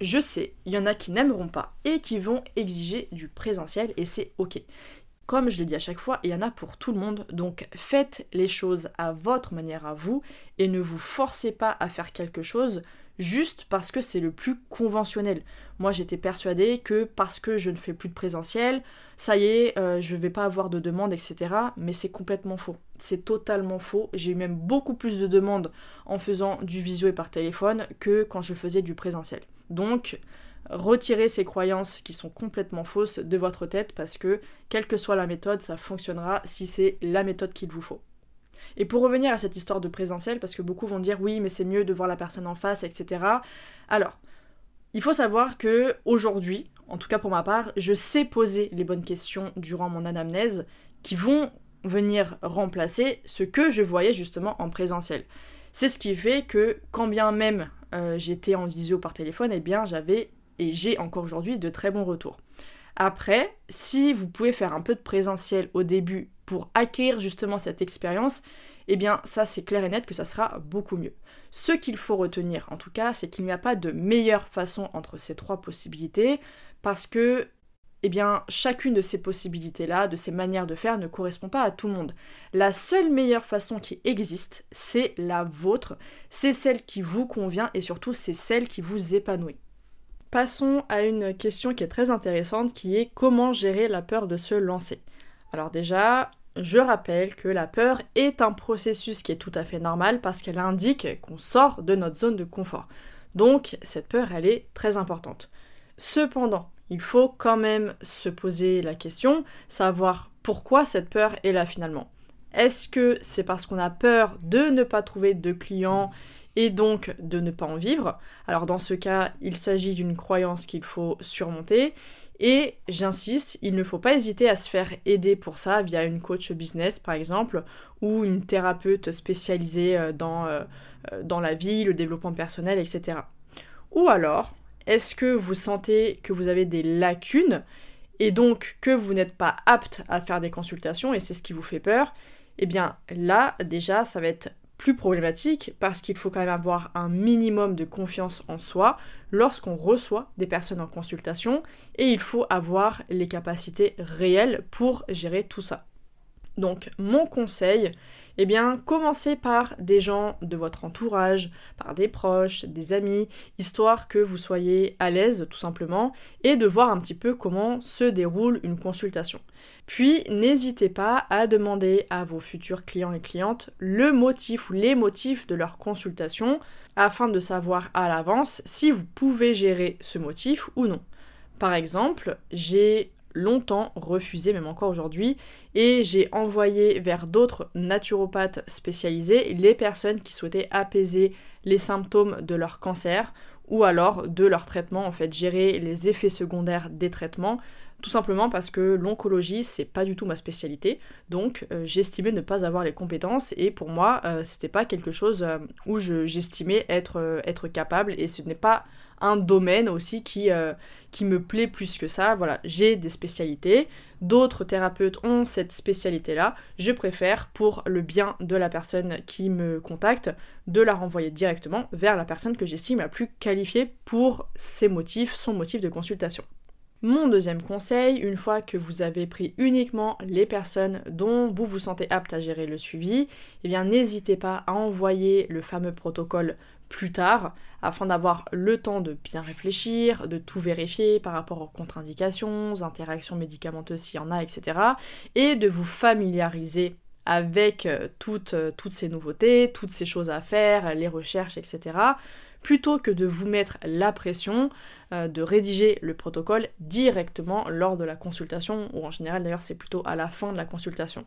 je sais, il y en a qui n'aimeront pas et qui vont exiger du présentiel et c'est ok. Comme je le dis à chaque fois, il y en a pour tout le monde, donc faites les choses à votre manière à vous et ne vous forcez pas à faire quelque chose juste parce que c'est le plus conventionnel. Moi j'étais persuadée que parce que je ne fais plus de présentiel, ça y est, euh, je ne vais pas avoir de demandes, etc. Mais c'est complètement faux. C'est totalement faux. J'ai eu même beaucoup plus de demandes en faisant du visio et par téléphone que quand je faisais du présentiel. Donc retirez ces croyances qui sont complètement fausses de votre tête parce que, quelle que soit la méthode, ça fonctionnera si c'est la méthode qu'il vous faut. Et pour revenir à cette histoire de présentiel, parce que beaucoup vont dire oui, mais c'est mieux de voir la personne en face, etc. Alors, il faut savoir que aujourd'hui, en tout cas pour ma part, je sais poser les bonnes questions durant mon anamnèse qui vont venir remplacer ce que je voyais justement en présentiel. C'est ce qui fait que quand bien même euh, j'étais en visio par téléphone, eh bien j'avais et j'ai encore aujourd'hui de très bons retours. Après, si vous pouvez faire un peu de présentiel au début pour acquérir justement cette expérience, eh bien ça c'est clair et net que ça sera beaucoup mieux. Ce qu'il faut retenir en tout cas, c'est qu'il n'y a pas de meilleure façon entre ces trois possibilités parce que eh bien, chacune de ces possibilités-là, de ces manières de faire, ne correspond pas à tout le monde. La seule meilleure façon qui existe, c'est la vôtre, c'est celle qui vous convient et surtout c'est celle qui vous épanouit. Passons à une question qui est très intéressante qui est comment gérer la peur de se lancer. Alors déjà, je rappelle que la peur est un processus qui est tout à fait normal parce qu'elle indique qu'on sort de notre zone de confort. Donc cette peur, elle est très importante. Cependant, il faut quand même se poser la question, savoir pourquoi cette peur est là finalement. Est-ce que c'est parce qu'on a peur de ne pas trouver de clients et donc de ne pas en vivre. Alors dans ce cas, il s'agit d'une croyance qu'il faut surmonter. Et j'insiste, il ne faut pas hésiter à se faire aider pour ça via une coach business par exemple, ou une thérapeute spécialisée euh, dans, euh, euh, dans la vie, le développement personnel, etc. Ou alors, est-ce que vous sentez que vous avez des lacunes et donc que vous n'êtes pas apte à faire des consultations et c'est ce qui vous fait peur? Eh bien là, déjà, ça va être plus problématique parce qu'il faut quand même avoir un minimum de confiance en soi lorsqu'on reçoit des personnes en consultation et il faut avoir les capacités réelles pour gérer tout ça. Donc mon conseil, eh bien, commencez par des gens de votre entourage, par des proches, des amis, histoire que vous soyez à l'aise tout simplement, et de voir un petit peu comment se déroule une consultation. Puis, n'hésitez pas à demander à vos futurs clients et clientes le motif ou les motifs de leur consultation, afin de savoir à l'avance si vous pouvez gérer ce motif ou non. Par exemple, j'ai longtemps refusé, même encore aujourd'hui, et j'ai envoyé vers d'autres naturopathes spécialisés les personnes qui souhaitaient apaiser les symptômes de leur cancer ou alors de leur traitement, en fait, gérer les effets secondaires des traitements. Tout simplement parce que l'oncologie c'est pas du tout ma spécialité, donc euh, j'estimais ne pas avoir les compétences et pour moi euh, c'était pas quelque chose euh, où j'estimais être, être capable et ce n'est pas un domaine aussi qui, qui me plaît plus que ça. Voilà, j'ai des spécialités, d'autres thérapeutes ont cette spécialité-là. Je préfère, pour le bien de la personne qui me contacte, de la renvoyer directement vers la personne que j'estime la plus qualifiée pour ses motifs, son motif de consultation. Mon deuxième conseil, une fois que vous avez pris uniquement les personnes dont vous vous sentez apte à gérer le suivi, eh bien n'hésitez pas à envoyer le fameux protocole plus tard afin d'avoir le temps de bien réfléchir, de tout vérifier par rapport aux contre-indications, aux interactions médicamenteuses s'il y en a, etc. et de vous familiariser avec euh, toutes, euh, toutes ces nouveautés, toutes ces choses à faire, les recherches, etc plutôt que de vous mettre la pression euh, de rédiger le protocole directement lors de la consultation, ou en général d'ailleurs c'est plutôt à la fin de la consultation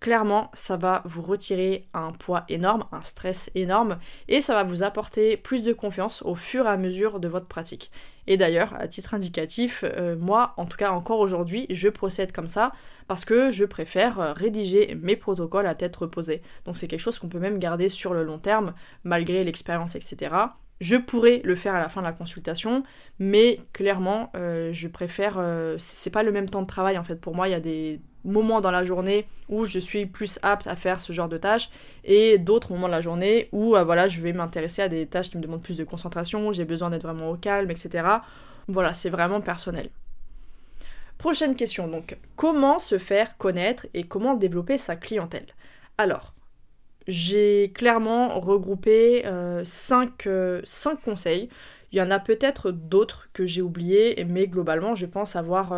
clairement, ça va vous retirer un poids énorme, un stress énorme, et ça va vous apporter plus de confiance au fur et à mesure de votre pratique. Et d'ailleurs, à titre indicatif, euh, moi, en tout cas encore aujourd'hui, je procède comme ça parce que je préfère euh, rédiger mes protocoles à tête reposée. Donc c'est quelque chose qu'on peut même garder sur le long terme, malgré l'expérience, etc. Je pourrais le faire à la fin de la consultation, mais clairement, euh, je préfère. c'est pas le même temps de travail en fait. Pour moi, il y a des moments dans la journée où je suis plus apte à faire ce genre de tâches et d'autres moments de la journée où euh, voilà, je vais m'intéresser à des tâches qui me demandent plus de concentration, j'ai besoin d'être vraiment au calme, etc. Voilà, c'est vraiment personnel. Prochaine question donc, comment se faire connaître et comment développer sa clientèle? Alors, j'ai clairement regroupé 5 euh, euh, conseils. Il y en a peut-être d'autres que j'ai oubliés, mais globalement, je pense avoir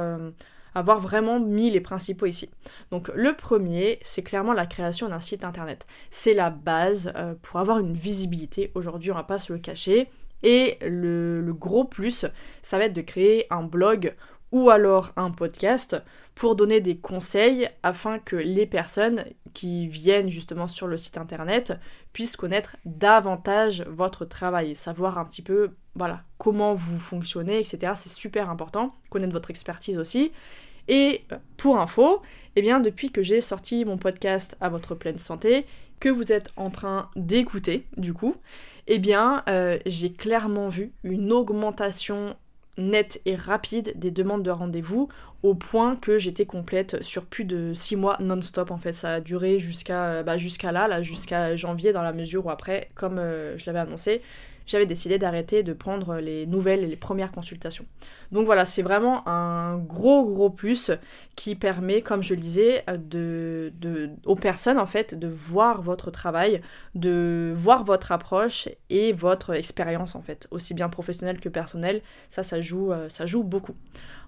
avoir vraiment mis les principaux ici. Donc le premier, c'est clairement la création d'un site internet. C'est la base euh, pour avoir une visibilité. Aujourd'hui, on va pas se le cacher. Et le, le, gros plus, ça va être de créer un blog ou alors un podcast pour donner des conseils afin que les personnes qui viennent justement sur le site internet puissent connaître davantage votre travail savoir un petit peu voilà comment vous fonctionnez etc c'est super important connaître votre expertise aussi. Et euh, pour info, eh bien depuis que j'ai sorti mon podcast à votre pleine santé, que vous êtes en train d'écouter du coup, eh bien euh, j'ai clairement vu une augmentation nette et rapide des demandes de rendez-vous au point que j'étais complète sur plus de 6 mois non-stop en fait. Ça a duré jusqu'à euh, bah, jusqu'à là, là jusqu'à janvier dans la mesure où après comme je l'avais annoncé j'avais décidé d'arrêter de prendre les nouvelles et les premières consultations. Donc voilà, c'est vraiment un gros gros plus qui permet, comme je le disais, aux personnes en fait de voir votre travail, de voir votre approche et votre expérience en fait, aussi bien professionnelle que personnelle. Ça, ça joue, euh, ça joue beaucoup.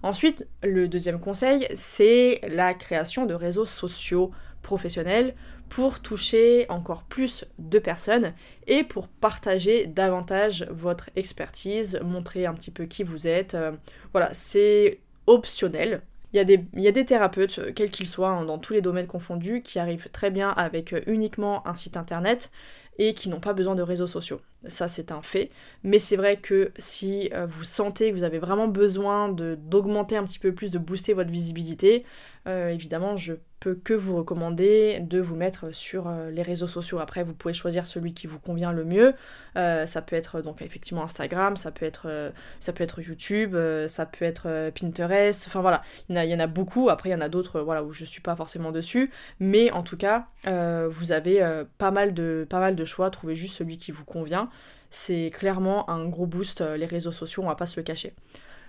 Ensuite, le deuxième conseil, c'est la création de réseaux sociaux professionnels pour toucher encore plus de personnes et pour partager davantage votre expertise, montrer un petit peu qui vous êtes. Euh, voilà, c'est optionnel. Il y, a des, il y, a des, thérapeutes, quels qu'ils soient, hein, dans tous les domaines confondus, qui arrivent très bien avec euh, uniquement un site internet et qui n'ont pas besoin de réseaux sociaux. Ça, c'est un fait. Mais c'est vrai que si euh, vous sentez que vous avez vraiment besoin d'augmenter un petit peu plus, de booster votre visibilité, euh, évidemment, je que vous recommander de vous mettre sur euh, les réseaux sociaux. Après, vous pouvez choisir celui qui vous convient le mieux. ça peut être donc effectivement Instagram, ça peut être, ça peut être YouTube, ça peut être Pinterest. Enfin voilà, il y, en a, beaucoup. Après, il y en a d'autres voilà, où je ne suis pas forcément dessus. Mais en tout cas, vous avez pas, mal de, pas mal de choix. Trouvez juste celui qui vous convient c'est clairement un gros boost, euh, les réseaux sociaux, on va pas se le cacher.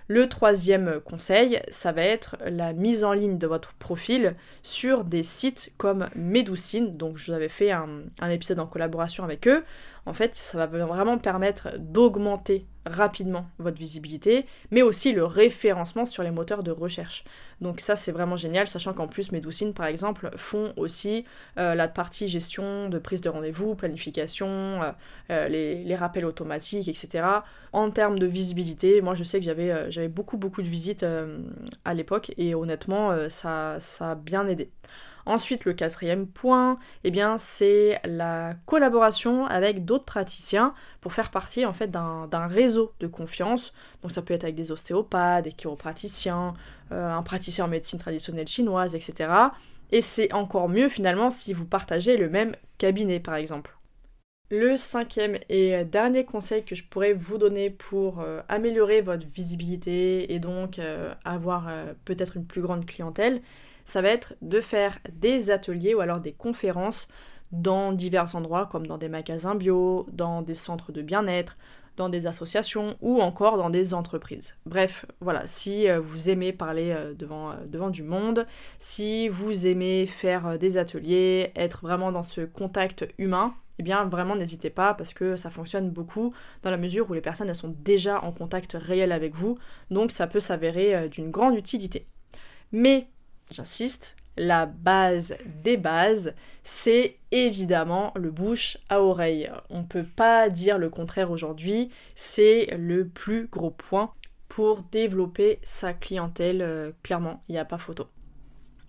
Le troisième conseil, ça va être la mise en ligne de votre profil sur des sites comme Medoucine. Donc je vous avais fait un, un épisode en collaboration avec eux. En fait, ça va vraiment permettre d'augmenter rapidement votre visibilité, mais aussi le référencement sur les moteurs de recherche. Donc ça c'est vraiment génial, sachant qu'en plus Medoucine par exemple font aussi euh, la partie gestion de prise de rendez-vous, planification, euh, euh, les, rappels automatiques, etc. En termes de visibilité, moi je sais que j'avais beaucoup beaucoup de visites à l'époque et honnêtement ça a bien aidé. Ensuite, le quatrième point, eh bien, c'est la collaboration avec d'autres praticiens pour faire partie en fait d'un réseau de confiance. Donc ça peut être avec des ostéopathes, des chiropraticiens, euh, un praticien en médecine traditionnelle chinoise, etc. Et c'est encore mieux finalement si vous partagez le même cabinet par exemple. Le cinquième et dernier conseil que je pourrais vous donner pour euh, améliorer votre visibilité et donc euh, avoir peut-être une plus grande clientèle, ça va être de faire des ateliers ou alors des conférences dans divers endroits comme dans des magasins bio, dans des centres de bien-être, dans des associations ou encore dans des entreprises. Bref, voilà, si euh, vous aimez parler euh, devant, euh, devant du monde, si vous aimez faire des ateliers, être vraiment dans ce contact humain, eh bien vraiment n'hésitez pas parce que ça fonctionne beaucoup dans la mesure où les personnes elles sont déjà en contact réel avec vous, donc ça peut s'avérer d'une grande utilité. Mais j'insiste, la base des bases, c'est évidemment le bouche à oreille. On ne peut pas dire le contraire aujourd'hui, c'est le plus gros point pour développer sa clientèle, euh, clairement, il n'y a pas photo.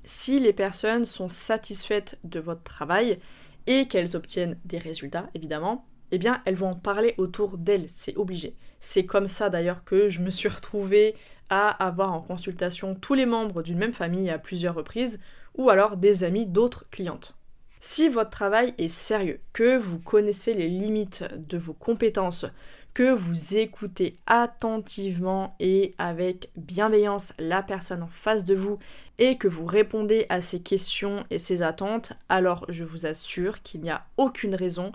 Si les personnes sont satisfaites de votre travail et qu'elles obtiennent des résultats, évidemment, eh bien, elles vont en parler autour d'elles, c'est obligé. C'est comme ça d'ailleurs que je me suis retrouvée à avoir en consultation tous les membres d'une même famille à plusieurs reprises, ou alors des amis d'autres clientes. Si votre travail est sérieux, que vous connaissez les limites de vos compétences, que vous écoutez attentivement et avec bienveillance la personne en face de vous et que vous répondez à ses questions et ses attentes, alors je vous assure qu'il n'y a aucune raison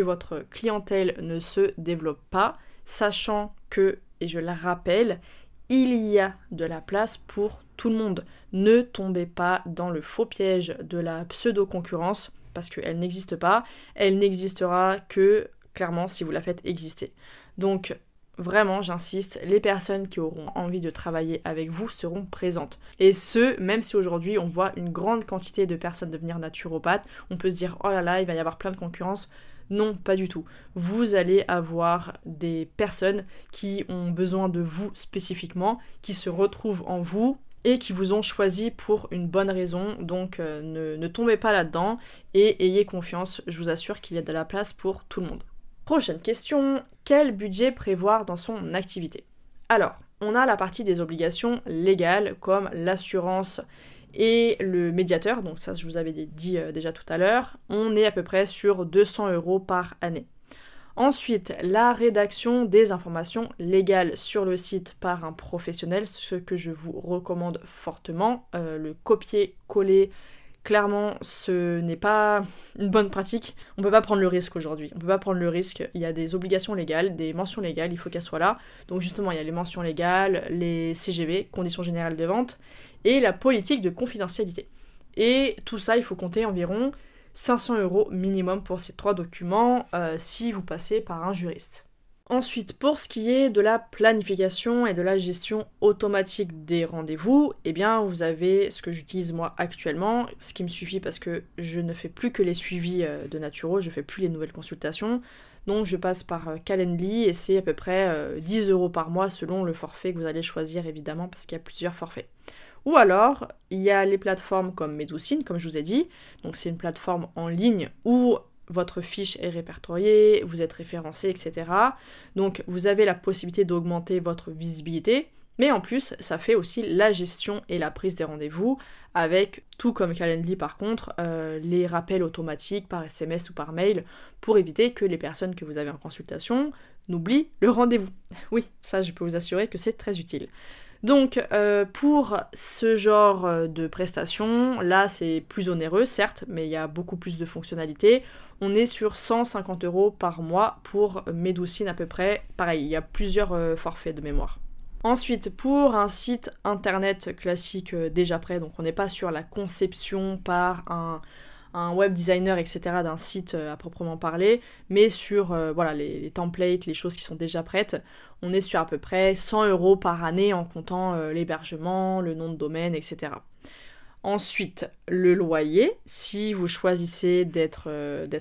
votre clientèle ne se développe pas, sachant que, et je le rappelle, il y a de la place pour tout le monde. Ne tombez pas dans le faux piège de la pseudo-concurrence parce qu'elle n'existe pas. Elle n'existera que clairement si vous la faites exister. Donc vraiment, j'insiste, les personnes qui auront envie de travailler avec vous seront présentes. Et ce, même si aujourd'hui on voit une grande quantité de personnes devenir naturopathes, on peut se dire oh là là, il va y avoir plein de concurrence. Non, pas du tout. Vous allez avoir des personnes qui ont besoin de vous spécifiquement, qui se retrouvent en vous et qui vous ont choisi pour une bonne raison. Donc euh, ne, tombez pas là-dedans et ayez confiance, je vous assure qu'il y a de la place pour tout le monde. Prochaine question, quel budget prévoir dans son activité? Alors, on a la partie des obligations légales comme l'assurance et le médiateur, donc ça je vous avais dit euh, déjà tout à l'heure, on est à peu près sur 200 euros par année. Ensuite, la rédaction des informations légales sur le site par un professionnel, ce que je vous recommande fortement. Euh, le copier-coller, clairement, ce n'est pas une bonne pratique. On ne peut pas prendre le risque aujourd'hui. On ne peut pas prendre le risque. Il y a des obligations légales, des mentions légales, il faut qu'elles soient là. Donc justement, il y a les mentions légales, les CGV, conditions générales de vente, et la politique de confidentialité. Et tout ça, il faut compter environ 500 euros minimum pour ces trois documents euh, si vous passez par un juriste. Ensuite, pour ce qui est de la planification et de la gestion automatique des rendez-vous, eh bien vous avez ce que j'utilise moi actuellement, ce qui me suffit parce que je ne fais plus que les suivis euh, de Naturo, je fais plus les nouvelles consultations. Donc je passe par euh, Calendly et c'est à peu près 10 euros par mois selon le forfait que vous allez choisir évidemment parce qu'il y a plusieurs forfaits. Ou alors, il y a les plateformes comme Medoucine, comme je vous ai dit. Donc c'est une plateforme en ligne où votre fiche est répertoriée, vous êtes référencé, etc. Donc vous avez la possibilité d'augmenter votre visibilité. Mais en plus, ça fait aussi la gestion et la prise des rendez-vous, avec tout comme Calendly par contre, euh, les rappels automatiques par SMS ou par mail, pour éviter que les personnes que vous avez en consultation n'oublient le rendez-vous. Oui, ça je peux vous assurer que c'est très utile. Donc euh, pour ce genre euh, de prestations, là c'est plus onéreux certes, mais il y a beaucoup plus de fonctionnalités. On est sur 150 euros par mois pour Medoucine à peu près. Pareil, il y a plusieurs euh, forfaits de mémoire. Ensuite, pour un site internet classique déjà prêt, donc on n'est pas sur la conception par un, un web designer, etc., d'un site euh, à proprement parler, mais sur euh, voilà, les, templates, les choses qui sont déjà prêtes, on est sur à peu près 100 euros par année en comptant euh, l'hébergement, le nom de domaine, etc. Ensuite, le loyer, si vous choisissez d'être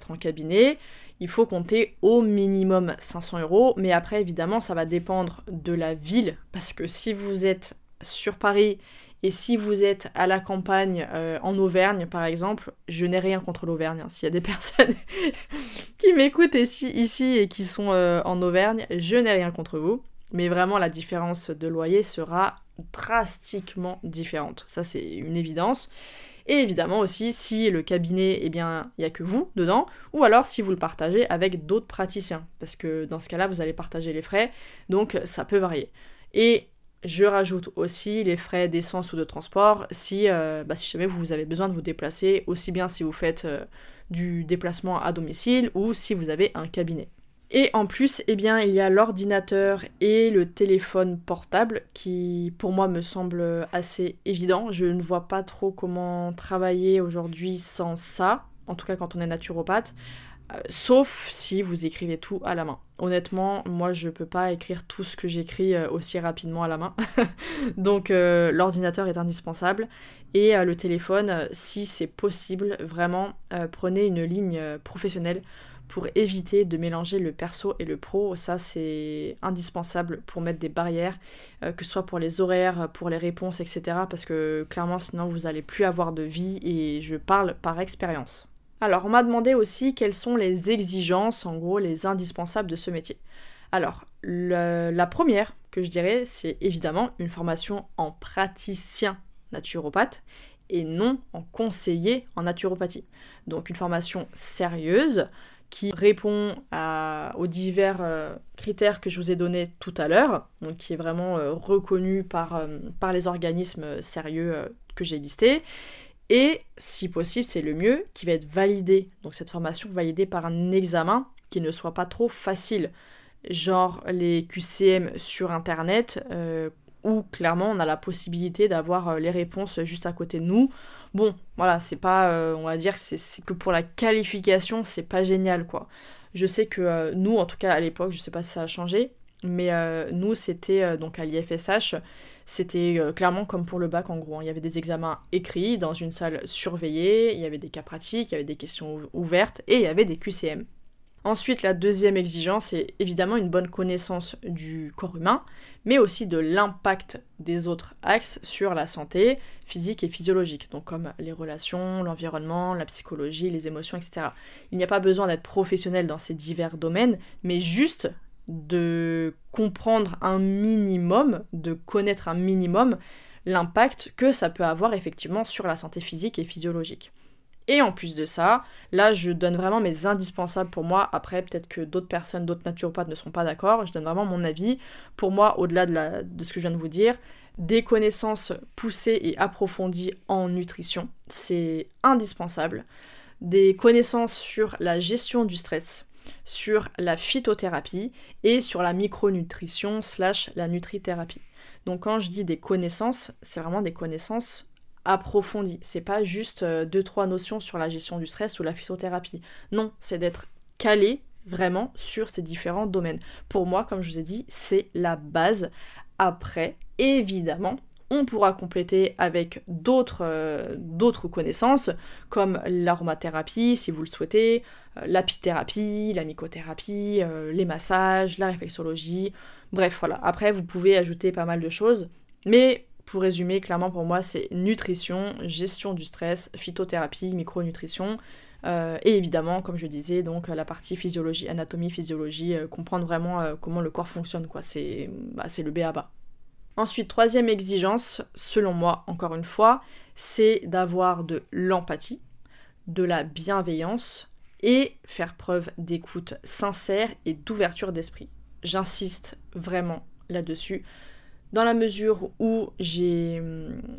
en cabinet, il faut compter au minimum 500 euros, mais après évidemment ça va dépendre de la ville, parce que si vous êtes sur Paris Et si vous êtes à la campagne, euh, en Auvergne par exemple, je n'ai rien contre l'Auvergne. Hein. S'il y a des personnes qui m'écoutent ici, ici, et qui sont euh, en Auvergne, je n'ai rien contre vous. Mais vraiment, la différence de loyer sera drastiquement différente. Ça, c'est une évidence. Et évidemment aussi si le cabinet, eh bien, il n'y a que vous dedans, ou alors si vous le partagez avec d'autres praticiens, parce que dans ce cas-là, vous allez partager les frais, donc ça peut varier. Et je rajoute aussi les frais d'essence ou de transport si, euh, bah, si jamais vous avez besoin de vous déplacer, aussi bien si vous faites euh, du déplacement à domicile ou si vous avez un cabinet. Et en plus, eh bien, il y a l'ordinateur et le téléphone portable qui, pour moi, me semble assez évident. Je ne vois pas trop comment travailler aujourd'hui sans ça, en tout cas quand on est naturopathe. Euh, sauf si vous écrivez tout à la main. Honnêtement, moi je peux pas écrire tout ce que j'écris euh, aussi rapidement à la main. Donc euh, l'ordinateur est indispensable. Et le téléphone, si c'est possible, vraiment, prenez une ligne professionnelle pour éviter de mélanger le perso et le pro. Ça, c'est indispensable pour mettre des barrières, que ce soit pour les horaires, pour les réponses, etc. Parce que clairement, sinon, vous n'allez plus avoir de vie et je parle par expérience. Alors, on m'a demandé aussi quelles sont les exigences, en gros, les indispensables de ce métier. Alors, la première que je dirais, c'est évidemment une formation en praticien naturopathe et non en conseiller en naturopathie. Donc une formation sérieuse qui répond aux divers euh, critères que je vous ai donnés tout à l'heure, donc qui est vraiment euh, reconnue euh, par les organismes sérieux que j'ai listés, et si possible, c'est le mieux, qui va être validé, donc cette formation validée par un examen qui ne soit pas trop facile, genre les QCM sur Internet, euh, où clairement on a la possibilité d'avoir euh, les réponses juste à côté de nous. Bon, voilà, c'est pas, euh, on va dire, c'est que pour la qualification, c'est pas génial, quoi. Je sais que nous, en tout cas à l'époque, je sais pas si ça a changé, mais nous, c'était donc à l'IFSH, c'était euh, clairement comme pour le bac en gros. Hein. Il y avait des examens écrits dans une salle surveillée, il y avait des cas pratiques, il y avait des questions ouvertes et il y avait des QCM. Ensuite, la deuxième exigence est évidemment une bonne connaissance du corps humain, mais aussi de l'impact des autres axes sur la santé physique et physiologique, donc comme les relations, l'environnement, la psychologie, les émotions, etc. Il n'y a pas besoin d'être professionnel dans ces divers domaines, mais juste de comprendre un minimum, de connaître un minimum l'impact que ça peut avoir effectivement sur la santé physique et physiologique. Et en plus de ça, là je donne vraiment mes indispensables pour moi. Après, peut-être que d'autres personnes, d'autres naturopathes ne seront pas d'accord. Je donne vraiment mon avis. Pour moi, au-delà de, de, ce que je viens de vous dire, des connaissances poussées et approfondies en nutrition, c'est indispensable. Des connaissances sur la gestion du stress, sur la phytothérapie et sur la micronutrition slash la nutrithérapie. Donc quand je dis des connaissances, c'est vraiment des connaissances approfondies. C'est pas juste euh, deux trois notions sur la gestion du stress ou la phytothérapie. Non, c'est d'être calé vraiment sur ces différents domaines. Pour moi, comme je vous ai dit, c'est la base. Après, évidemment, on pourra compléter avec euh, d'autres connaissances comme l'aromathérapie si vous le souhaitez, euh, l'apithérapie, la mycothérapie, euh, les massages, la réflexologie. Bref, voilà. Après, vous pouvez ajouter pas mal de choses. Mais pour résumer, clairement pour moi, c'est nutrition, gestion du stress, phytothérapie, micronutrition. et évidemment, comme je disais, donc la partie physiologie, anatomie, physiologie, comprendre vraiment comment le corps fonctionne, quoi. C'est bah, le B à bas. Ensuite, troisième exigence, selon moi, encore une fois, c'est d'avoir de l'empathie, de la bienveillance et faire preuve d'écoute sincère et d'ouverture d'esprit. J'insiste vraiment là-dessus, dans la mesure où j'ai,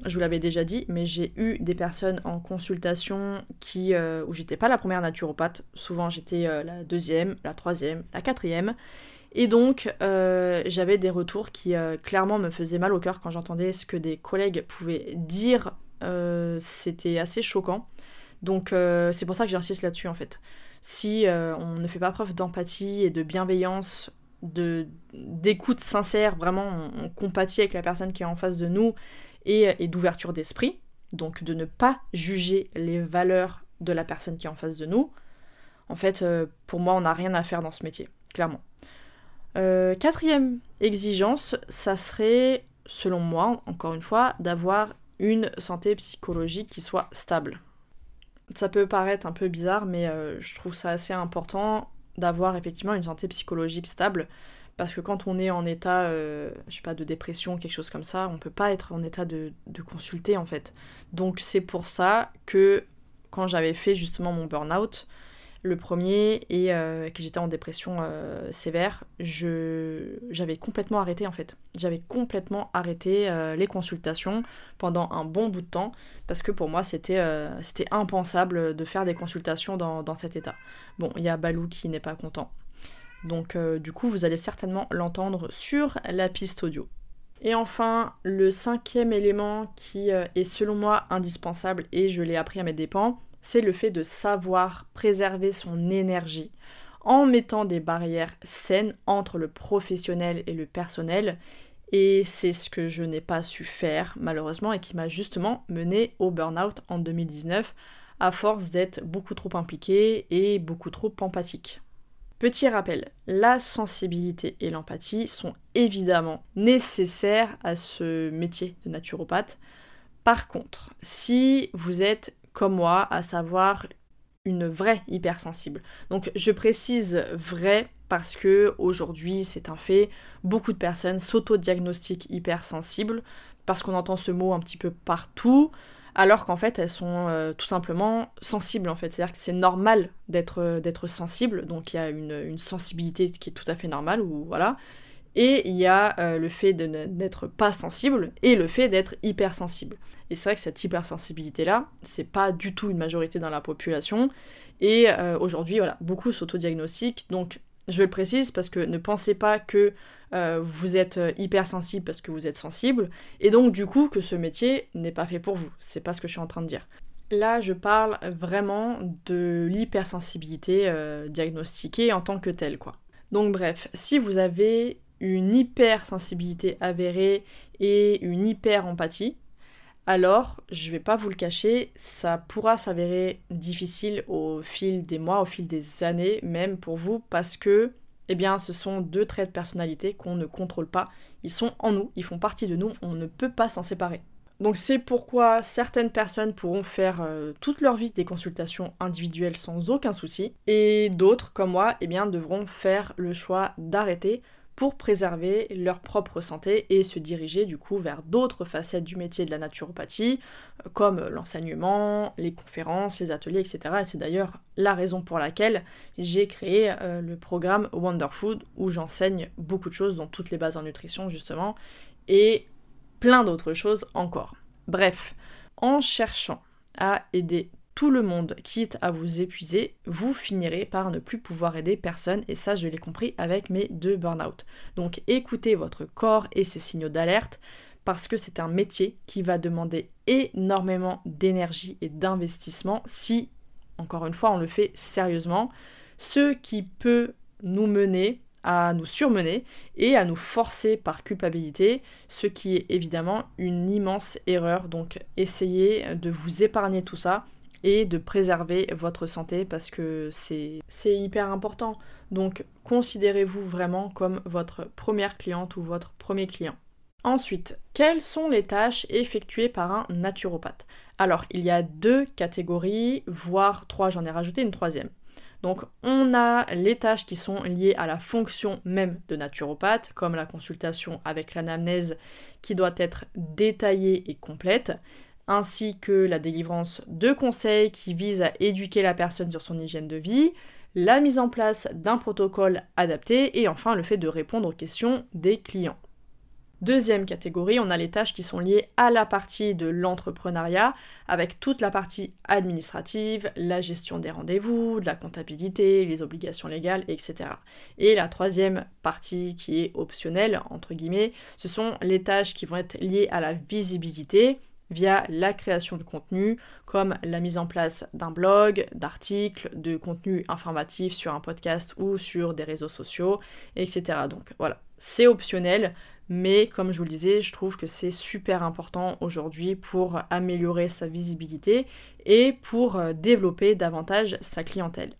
je vous l'avais déjà dit, mais j'ai eu des personnes en consultation qui, euh, où j'étais pas la première naturopathe, souvent j'étais euh, la deuxième, la troisième, la quatrième, et donc, euh, j'avais des retours qui euh, clairement me faisaient mal au cœur quand j'entendais ce que des collègues pouvaient dire. Euh, c'était assez choquant. Donc, c'est pour ça que j'insiste là-dessus en fait. Si on ne fait pas preuve d'empathie et de bienveillance, de d'écoute sincère, vraiment, on, compatit avec la personne qui est en face de nous et, et d'ouverture d'esprit, donc de ne pas juger les valeurs de la personne qui est en face de nous. En fait, pour moi, on n'a rien à faire dans ce métier, clairement. Euh, quatrième exigence, ça serait, selon moi, encore une fois, d'avoir une santé psychologique qui soit stable. Ça peut paraître un peu bizarre, mais euh, je trouve ça assez important d'avoir effectivement une santé psychologique stable. Parce que quand on est en état, euh, je sais pas, de dépression, quelque chose comme ça, on peut pas être en état de, de consulter en fait. Donc c'est pour ça que quand j'avais fait justement mon burn-out, le premier, et euh, que j'étais en dépression euh, sévère, j'avais complètement arrêté en fait. J'avais complètement arrêté euh, les consultations pendant un bon bout de temps, parce que pour moi c'était impensable de faire des consultations dans, dans cet état. Bon, il y a Balou qui n'est pas content. Donc du coup, vous allez certainement l'entendre sur la piste audio. Et enfin, le cinquième élément qui est selon moi indispensable, et je l'ai appris à mes dépens, c'est le fait de savoir préserver son énergie en mettant des barrières saines entre le professionnel et le personnel. Et c'est ce que je n'ai pas su faire malheureusement et qui m'a justement mené au burn-out en 2019 à force d'être beaucoup trop impliqué et beaucoup trop empathique. Petit rappel, la sensibilité et l'empathie sont évidemment nécessaires à ce métier de naturopathe. Par contre, si vous êtes comme moi, à savoir une vraie hypersensible. Donc je précise vrai parce que aujourd'hui, c'est un fait, beaucoup de personnes s'auto-diagnostiquent hypersensibles parce qu'on entend ce mot un petit peu partout alors qu'en fait elles sont euh, tout simplement sensibles en fait. C'est-à-dire que c'est normal d'être, euh, d'être sensible, donc il y a une, une, sensibilité qui est tout à fait normale, ou voilà. Et il y a euh, le fait de n'être pas sensible et le fait d'être hypersensible. Et c'est vrai que cette hypersensibilité-là, c'est pas du tout une majorité dans la population. Et euh, aujourd'hui, voilà, beaucoup s'autodiagnostiquent. Donc, je le précise parce que ne pensez pas que euh, vous êtes hypersensible parce que vous êtes sensible. Et donc, du coup, que ce métier n'est pas fait pour vous. C'est pas ce que je suis en train de dire. Là, je parle vraiment de l'hypersensibilité diagnostiquée en tant que telle, quoi. Donc bref, si vous avez une hypersensibilité avérée et une hyper empathie, alors, je vais pas vous le cacher, ça pourra s'avérer difficile au fil des mois, au fil des années, même pour vous, parce que, eh bien, ce sont deux traits de personnalité qu'on ne contrôle pas. Ils sont en nous, ils font partie de nous, on ne peut pas s'en séparer. Donc c'est pourquoi certaines personnes pourront faire euh, toute leur vie des consultations individuelles sans aucun souci, et d'autres, comme moi, eh bien, devront faire le choix d'arrêter pour préserver leur propre santé et se diriger du coup vers d'autres facettes du métier de la naturopathie, euh, comme l'enseignement, les conférences, les ateliers, etc. Et c'est d'ailleurs la raison pour laquelle j'ai créé euh, le programme Wonder Food où j'enseigne beaucoup de choses, dont toutes les bases en nutrition justement, et plein d'autres choses encore. Bref, en cherchant à aider tout le monde quitte à vous épuiser, vous finirez par ne plus pouvoir aider personne et ça je l'ai compris avec mes deux burn-out. Donc écoutez votre corps et ses signaux d'alerte parce que c'est un métier qui va demander énormément d'énergie et d'investissement si, encore une fois, on le fait sérieusement, ce qui peut nous mener à nous surmener et à nous forcer par culpabilité, ce qui est évidemment une immense erreur. Donc essayez de vous épargner tout ça et de préserver votre santé parce que c'est hyper important. Donc considérez-vous vraiment comme votre première cliente ou votre premier client. Ensuite, quelles sont les tâches effectuées par un naturopathe? Alors, il y a deux catégories, voire trois, j'en ai rajouté une troisième. Donc, on a les tâches qui sont liées à la fonction même de naturopathe, comme la consultation avec l'anamnèse qui doit être détaillée et complète ainsi que la délivrance de conseils qui visent à éduquer la personne sur son hygiène de vie, la mise en place d'un protocole adapté et enfin le fait de répondre aux questions des clients. Deuxième catégorie, on a les tâches qui sont liées à la partie de l'entrepreneuriat, avec toute la partie administrative, la gestion des rendez-vous, de la comptabilité, les obligations légales, etc. Et la troisième partie qui est optionnelle, entre guillemets, ce sont les tâches qui vont être liées à la visibilité, via la création de contenu comme la mise en place d'un blog, d'articles, de contenu informatif sur un podcast ou sur des réseaux sociaux, etc. Donc voilà, c'est optionnel, mais comme je vous le disais, je trouve que c'est super important aujourd'hui pour améliorer sa visibilité et pour euh, développer davantage sa clientèle.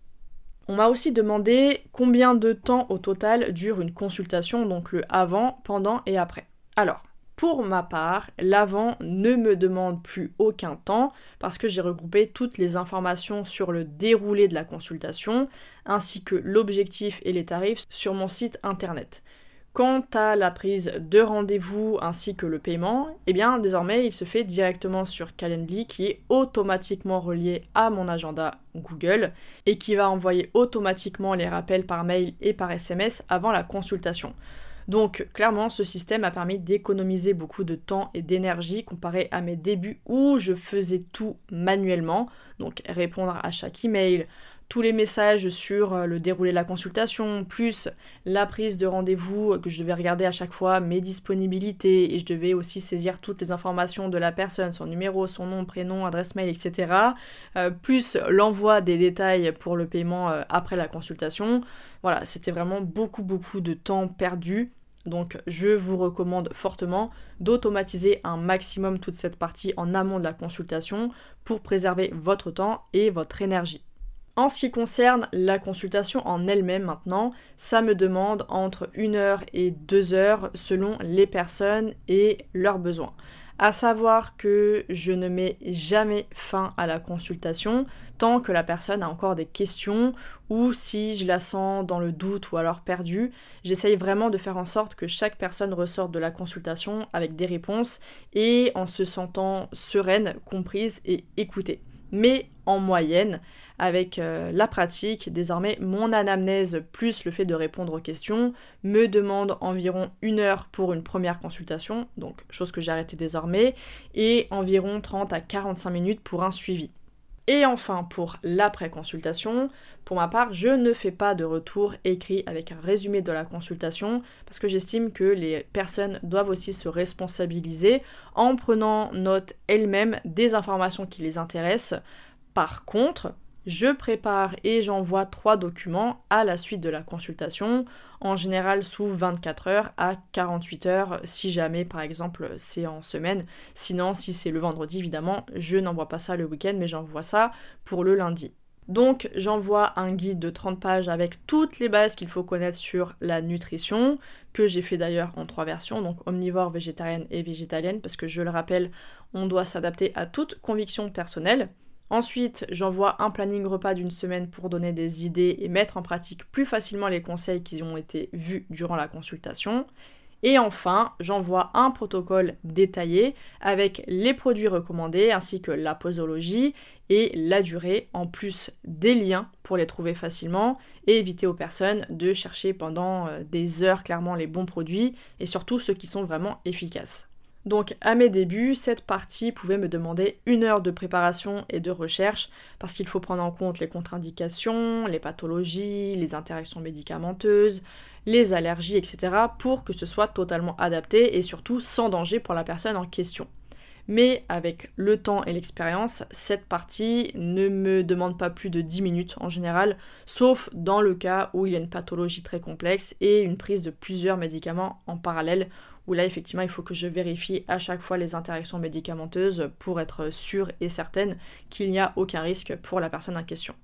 On m'a aussi demandé combien de temps au total dure une consultation, donc le avant, pendant et après. Alors, Pour ma part, l'avant ne me demande plus aucun temps parce que j'ai regroupé toutes les informations sur le déroulé de la consultation ainsi que l'objectif et les tarifs sur mon site internet. Quant à la prise de rendez-vous ainsi que le paiement, eh bien désormais il se fait directement sur Calendly qui est automatiquement relié à mon agenda Google et qui va envoyer automatiquement les rappels par mail et par SMS avant la consultation. Donc clairement, ce système a permis d'économiser beaucoup de temps et d'énergie comparé à mes débuts où je faisais tout manuellement, donc répondre à chaque email, tous les messages sur euh, le déroulé de la consultation, plus la prise de rendez-vous que je devais regarder à chaque fois, mes disponibilités, et je devais aussi saisir toutes les informations de la personne, son numéro, son nom, prénom, adresse mail, etc. Euh, plus l'envoi des détails pour le paiement euh, après la consultation. Voilà, c'était vraiment beaucoup beaucoup de temps perdu. Donc je vous recommande fortement d'automatiser un maximum toute cette partie en amont de la consultation pour préserver votre temps et votre énergie. En ce qui concerne la consultation en elle-même maintenant, ça me demande entre 1 heure et 2 heures selon les personnes et leurs besoins. À savoir que je ne mets jamais fin à la consultation tant que la personne a encore des questions ou si je la sens dans le doute ou alors perdue. J'essaye vraiment de faire en sorte que chaque personne ressorte de la consultation avec des réponses et en se sentant sereine, comprise et écoutée. Mais en moyenne, avec euh, la pratique, désormais mon anamnèse plus le fait de répondre aux questions me demande environ une heure pour une première consultation, donc chose que j'ai arrêtée désormais, et environ 30 à 45 minutes pour un suivi. Et enfin, pour l'après-consultation, pour ma part, je ne fais pas de retour écrit avec un résumé de la consultation parce que j'estime que les personnes doivent aussi se responsabiliser en prenant note elles-mêmes des informations qui les intéressent. Par contre, je prépare et j'envoie trois documents à la suite de la consultation, en général sous 24 heures à 48 heures si jamais par exemple c'est en semaine. Sinon si c'est le vendredi évidemment, je n'envoie pas ça le week-end mais j'envoie ça pour le lundi. Donc j'envoie un guide de 30 pages avec toutes les bases qu'il faut connaître sur la nutrition, que j'ai fait d'ailleurs en trois versions, donc omnivore, végétarienne et végétalienne, parce que je le rappelle, on doit s'adapter à toute conviction personnelle. Ensuite, j'envoie un planning repas d'une semaine pour donner des idées et mettre en pratique plus facilement les conseils qui ont été vus durant la consultation. Et enfin, j'envoie un protocole détaillé avec les produits recommandés ainsi que la posologie et la durée, en plus des liens pour les trouver facilement et éviter aux personnes de chercher pendant euh, des heures clairement les bons produits et surtout ceux qui sont vraiment efficaces. Donc à mes débuts, cette partie pouvait me demander une heure de préparation et de recherche parce qu'il faut prendre en compte les contre-indications, les pathologies, les interactions médicamenteuses, les allergies, etc. pour que ce soit totalement adapté et surtout sans danger pour la personne en question. Mais avec le temps et l'expérience, cette partie ne me demande pas plus de 10 minutes en général, sauf dans le cas où il y a une pathologie très complexe et une prise de plusieurs médicaments en parallèle où là effectivement il faut que je vérifie à chaque fois les interactions médicamenteuses pour être sûre et certaine qu'il n'y a aucun risque pour la personne en question.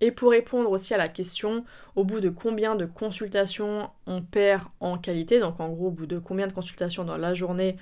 Et pour répondre aussi à la question, au bout de combien de consultations on perd en qualité, donc en gros au bout de combien de consultations dans la journée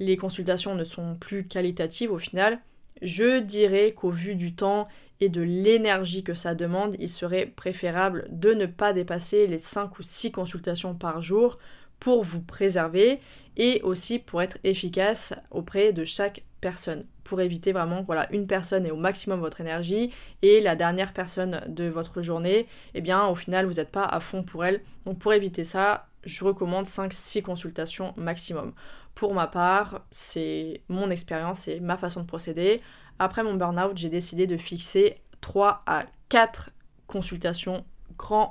les consultations ne sont plus qualitatives au final, je dirais qu'au vu du temps et de l'énergie que ça demande, il serait préférable de ne pas dépasser les 5 ou 6 consultations par jour pour vous préserver et aussi pour être efficace auprès de chaque personne. Pour éviter vraiment voilà une personne ait au maximum votre énergie et la dernière personne de votre journée eh bien au final vous n'êtes pas à fond pour elle. Donc pour éviter ça je recommande 5-6 consultations maximum. Pour ma part c'est mon expérience et ma façon de procéder. Après mon burn-out j'ai décidé de fixer 3 à 4 consultations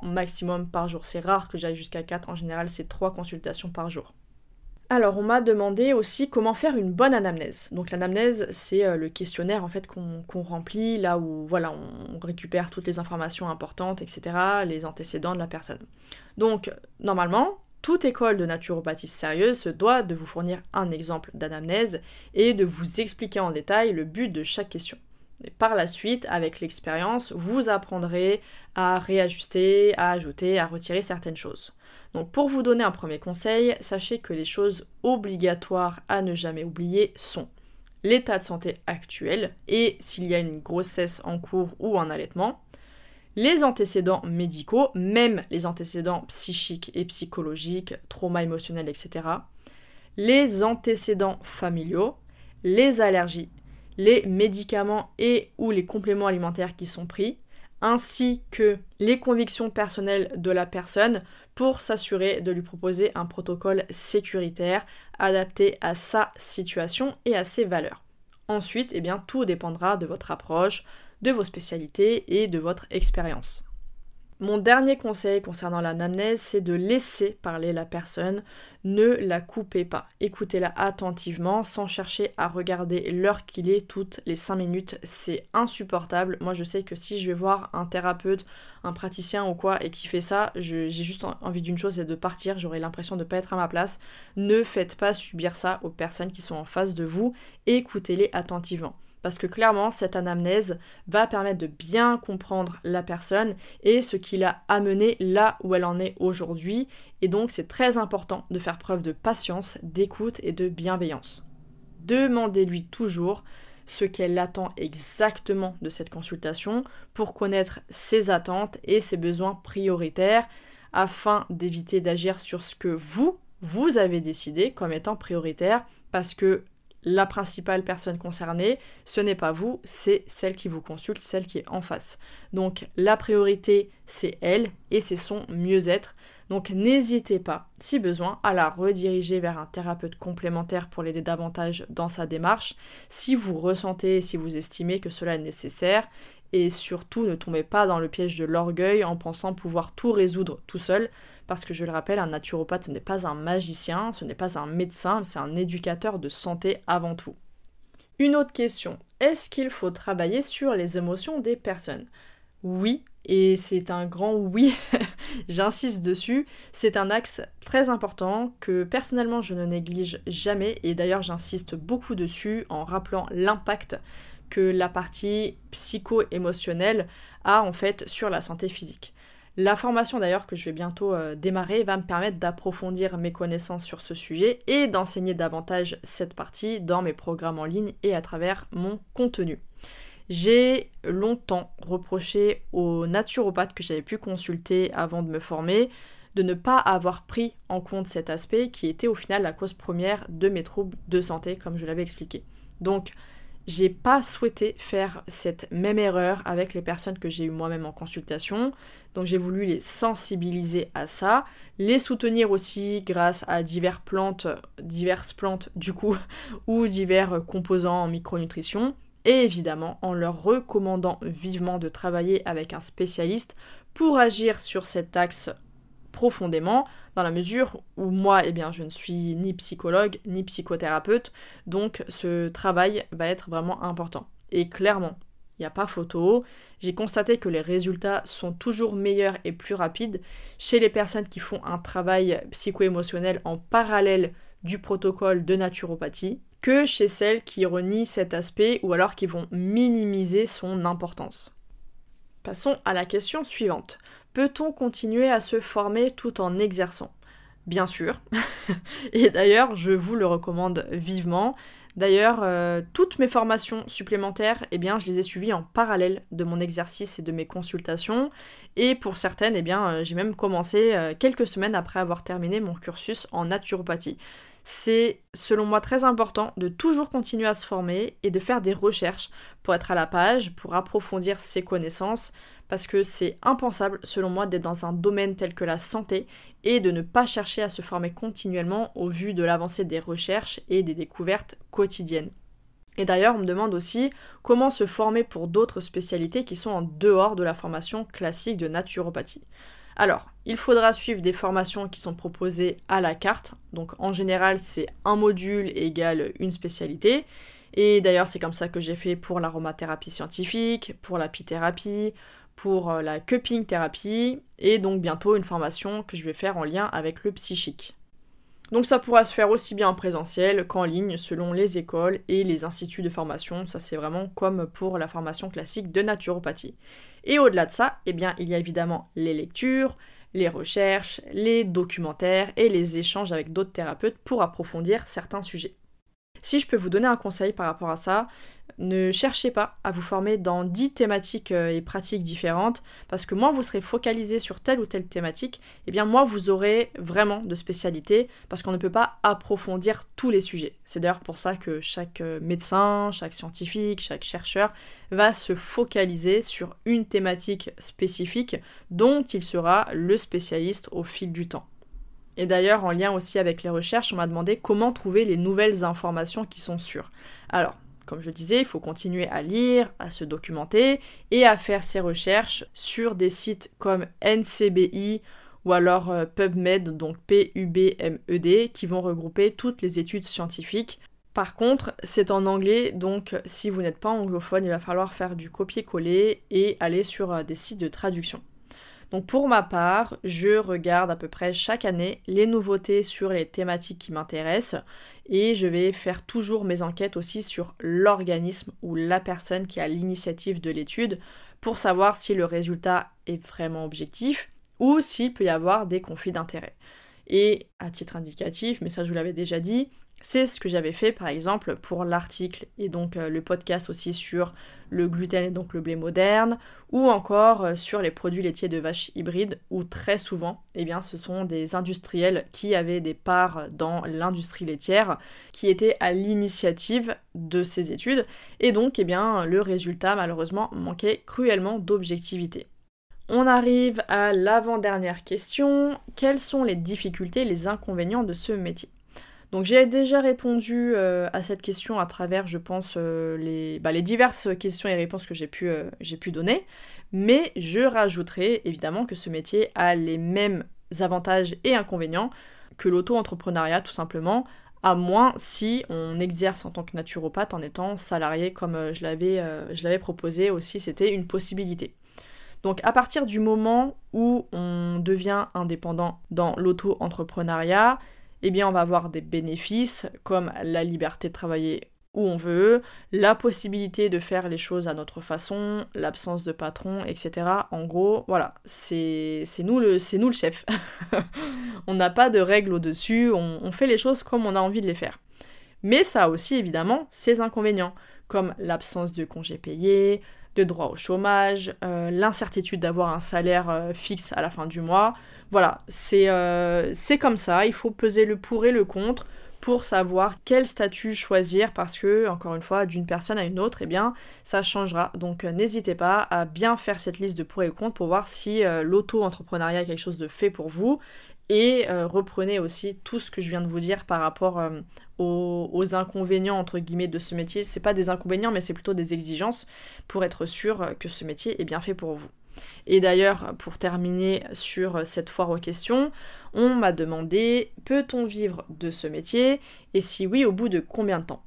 maximum par jour. C'est rare que j'aille jusqu'à 4, en général c'est 3 consultations par jour. Alors on m'a demandé aussi comment faire une bonne anamnèse. Donc l'anamnèse c'est euh, le questionnaire en fait qu'on remplit là où voilà on récupère toutes les informations importantes etc. les antécédents de la personne. Donc normalement toute école de naturopathie sérieuse se doit de vous fournir un exemple d'anamnèse et de vous expliquer en détail le but de chaque question. Par la suite, avec l'expérience, vous apprendrez à réajuster, à ajouter, à retirer certaines choses. Donc pour vous donner un premier conseil, sachez que les choses obligatoires à ne jamais oublier sont l'état de santé actuel et s'il y a une grossesse en cours ou un allaitement, les antécédents médicaux, même les antécédents psychiques et psychologiques, trauma émotionnel, etc., les antécédents familiaux, les allergies, les médicaments et ou les compléments alimentaires qui sont pris, ainsi que les convictions personnelles de la personne pour s'assurer de lui proposer un protocole sécuritaire adapté à sa situation et à ses valeurs. Ensuite, eh bien, tout dépendra de votre approche, de vos spécialités et de votre expérience. Mon dernier conseil concernant l'anamnèse, c'est de laisser parler la personne, ne la coupez pas. Écoutez-la attentivement sans chercher à regarder l'heure qu'il est toutes les 5 minutes, c'est insupportable. Moi je sais que si je vais voir un thérapeute, un praticien ou quoi et qui fait ça, j'ai juste envie d'une chose, c'est de partir, j'aurai l'impression de ne pas être à ma place. Ne faites pas subir ça aux personnes qui sont en face de vous, écoutez-les attentivement parce que clairement cette anamnèse va permettre de bien comprendre la personne et ce qui l'a amené là où elle en est aujourd'hui et donc c'est très important de faire preuve de patience, d'écoute et de bienveillance. Demandez-lui toujours ce qu'elle attend exactement de cette consultation pour connaître ses attentes et ses besoins prioritaires afin d'éviter d'agir sur ce que vous, vous avez décidé comme étant prioritaire parce que la principale personne concernée, ce n'est pas vous, c'est celle qui vous consulte, celle qui est en face. Donc la priorité, c'est elle et c'est son mieux-être. Donc n'hésitez pas, si besoin, à la rediriger vers un thérapeute complémentaire pour l'aider davantage dans sa démarche, si vous ressentez, si vous estimez que cela est nécessaire. Et surtout, ne tombez pas dans le piège de l'orgueil en pensant pouvoir tout résoudre tout seul parce que je le rappelle, un naturopathe, n'est pas un magicien, ce n'est pas un médecin, c'est un éducateur de santé avant tout. Une autre question, est-ce qu'il faut travailler sur les émotions des personnes? Oui, et c'est un grand oui, j'insiste dessus, c'est un axe très important que personnellement je ne néglige jamais, et d'ailleurs j'insiste beaucoup dessus en rappelant l'impact que la partie psycho-émotionnelle a en fait sur la santé physique. La formation d'ailleurs que je vais bientôt euh, démarrer va me permettre d'approfondir mes connaissances sur ce sujet et d'enseigner davantage cette partie dans mes programmes en ligne et à travers mon contenu. J'ai longtemps reproché aux naturopathes que j'avais pu consulter avant de me former de ne pas avoir pris en compte cet aspect qui était au final la cause première de mes troubles de santé comme je l'avais expliqué. Donc j'ai pas souhaité faire cette même erreur avec les personnes que j'ai eues moi-même en consultation. Donc j'ai voulu les sensibiliser à ça, les soutenir aussi grâce à diverses plantes, diverses plantes du coup, ou divers composants en micronutrition. Et évidemment en leur recommandant vivement de travailler avec un spécialiste pour agir sur cet axe profondément, dans la mesure où moi, eh bien, je ne suis ni psychologue ni psychothérapeute, donc ce travail va être vraiment important. Et clairement, il n'y a pas photo, j'ai constaté que les résultats sont toujours meilleurs et plus rapides chez les personnes qui font un travail psycho-émotionnel en parallèle du protocole de naturopathie que chez celles qui renient cet aspect ou alors qui vont minimiser son importance. Passons à la question suivante. Peut-on continuer à se former tout en exerçant? Bien sûr. et d'ailleurs, je vous le recommande vivement. D'ailleurs, euh, toutes mes formations supplémentaires, eh bien, je les ai suivies en parallèle de mon exercice et de mes consultations. Et pour certaines, eh bien, euh, j'ai même commencé euh, quelques semaines après avoir terminé mon cursus en naturopathie. C'est selon moi très important de toujours continuer à se former et de faire des recherches pour être à la page, pour approfondir ses connaissances, parce que c'est impensable selon moi d'être dans un domaine tel que la santé et de ne pas chercher à se former continuellement au vu de l'avancée des recherches et des découvertes quotidiennes. Et d'ailleurs, on me demande aussi comment se former pour d'autres spécialités qui sont en dehors de la formation classique de naturopathie. Alors, il faudra suivre des formations qui sont proposées à la carte. Donc en général, c'est un module égale une spécialité. Et d'ailleurs, c'est comme ça que j'ai fait pour l'aromathérapie scientifique, pour l'apithérapie, pour euh, la cupping thérapie et donc bientôt une formation que je vais faire en lien avec le psychique. Donc ça pourra se faire aussi bien en présentiel qu'en ligne selon les écoles et les instituts de formation. Ça c'est vraiment comme pour la formation classique de naturopathie. Et au-delà de ça, eh bien, il y a évidemment les lectures, les recherches, les documentaires et les échanges avec d'autres thérapeutes pour approfondir certains sujets. Si je peux vous donner un conseil par rapport à ça, ne cherchez pas à vous former dans 10 thématiques euh, et pratiques différentes, parce que moins vous serez focalisé sur telle ou telle thématique, et eh bien moins vous aurez vraiment de spécialité, parce qu'on ne peut pas approfondir tous les sujets. C'est d'ailleurs pour ça que chaque euh, médecin, chaque scientifique, chaque chercheur va se focaliser sur une thématique spécifique dont il sera le spécialiste au fil du temps. Et d'ailleurs, en lien aussi avec les recherches, on m'a demandé comment trouver les nouvelles informations qui sont sûres. Alors, comme je disais, il faut continuer à lire, à se documenter et à faire ses recherches sur des sites comme NCBI ou alors euh, PubMed, donc P-U-B-M-E-D, qui vont regrouper toutes les études scientifiques. Par contre, c'est en anglais, donc si vous n'êtes pas anglophone, il va falloir faire du copier-coller et aller sur euh, des sites de traduction. Donc pour ma part, je regarde à peu près chaque année les nouveautés sur les thématiques qui m'intéressent et je vais faire toujours mes enquêtes aussi sur l'organisme ou la personne qui a l'initiative de l'étude pour savoir si le résultat est vraiment objectif ou s'il peut y avoir des conflits d'intérêts. Et à titre indicatif, mais ça je vous l'avais déjà dit, c'est ce que j'avais fait par exemple pour l'article et donc euh, le podcast aussi sur le gluten et donc le blé moderne ou encore euh, sur les produits laitiers de vache hybrides où très souvent eh bien, ce sont des industriels qui avaient des parts dans l'industrie laitière qui étaient à l'initiative de ces études et donc eh bien, le résultat malheureusement manquait cruellement d'objectivité. On arrive à l'avant-dernière question. Quelles sont les difficultés, les inconvénients de ce métier? Donc j'ai déjà répondu euh, à cette question à travers, je pense, euh, bah, les, diverses questions et réponses que j'ai pu, euh, pu donner, mais je rajouterai évidemment que ce métier a les mêmes avantages et inconvénients que l'auto-entrepreneuriat tout simplement, à moins si on exerce en tant que naturopathe en étant salarié comme je l'avais proposé aussi, c'était une possibilité. Donc à partir du moment où on devient indépendant dans l'auto-entrepreneuriat, eh bien on va avoir des bénéfices comme la liberté de travailler où on veut, la possibilité de faire les choses à notre façon, l'absence de patron, etc. En gros, voilà, c'est nous, le, chef. on n'a pas de règles au-dessus, on, on fait les choses comme on a envie de les faire. Mais ça a aussi évidemment ses inconvénients, comme l'absence de congés payés, de droit au chômage, euh, l'incertitude d'avoir un salaire euh, fixe à la fin du mois. Voilà, euh, c'est comme ça, il faut peser le pour et le contre pour savoir quel statut choisir parce que, encore une fois, d'une personne à une autre, eh bien, ça changera. Donc n'hésitez pas à bien faire cette liste de pour et contre pour voir si l'auto-entrepreneuriat est quelque chose de fait pour vous et reprenez aussi tout ce que je viens de vous dire par rapport aux, inconvénients entre guillemets de ce métier. C'est pas des inconvénients, mais c'est plutôt des exigences pour être sûr que ce métier est bien fait pour vous. Et d'ailleurs, pour terminer sur cette foire aux questions, on m'a demandé peut-on vivre de ce métier et si oui, au bout de combien de temps?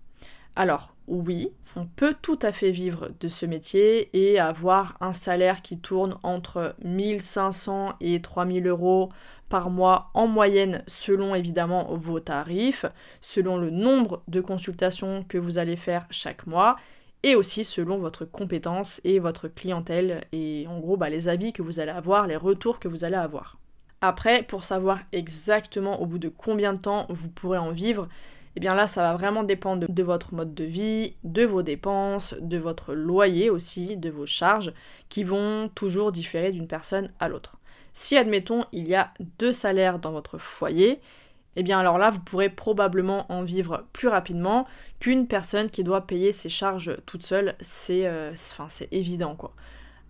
Alors, oui, on peut tout à fait vivre de ce métier et avoir un salaire qui tourne entre 1500 et 3000 euros par mois en moyenne selon évidemment vos tarifs, selon le nombre de consultations que vous allez faire chaque mois et aussi selon votre compétence et votre clientèle et en gros bah, les avis que vous allez avoir, les retours que vous allez avoir. Après, pour savoir exactement au bout de combien de temps vous pourrez en vivre, eh bien là ça va vraiment dépendre de votre mode de vie, de vos dépenses, de votre loyer aussi, de vos charges, qui vont toujours différer d'une personne à l'autre. Si, admettons, il y a deux salaires dans votre foyer, eh bien alors là, vous pourrez probablement en vivre plus rapidement qu'une personne qui doit payer ses charges toute seule. C'est euh, évident, quoi.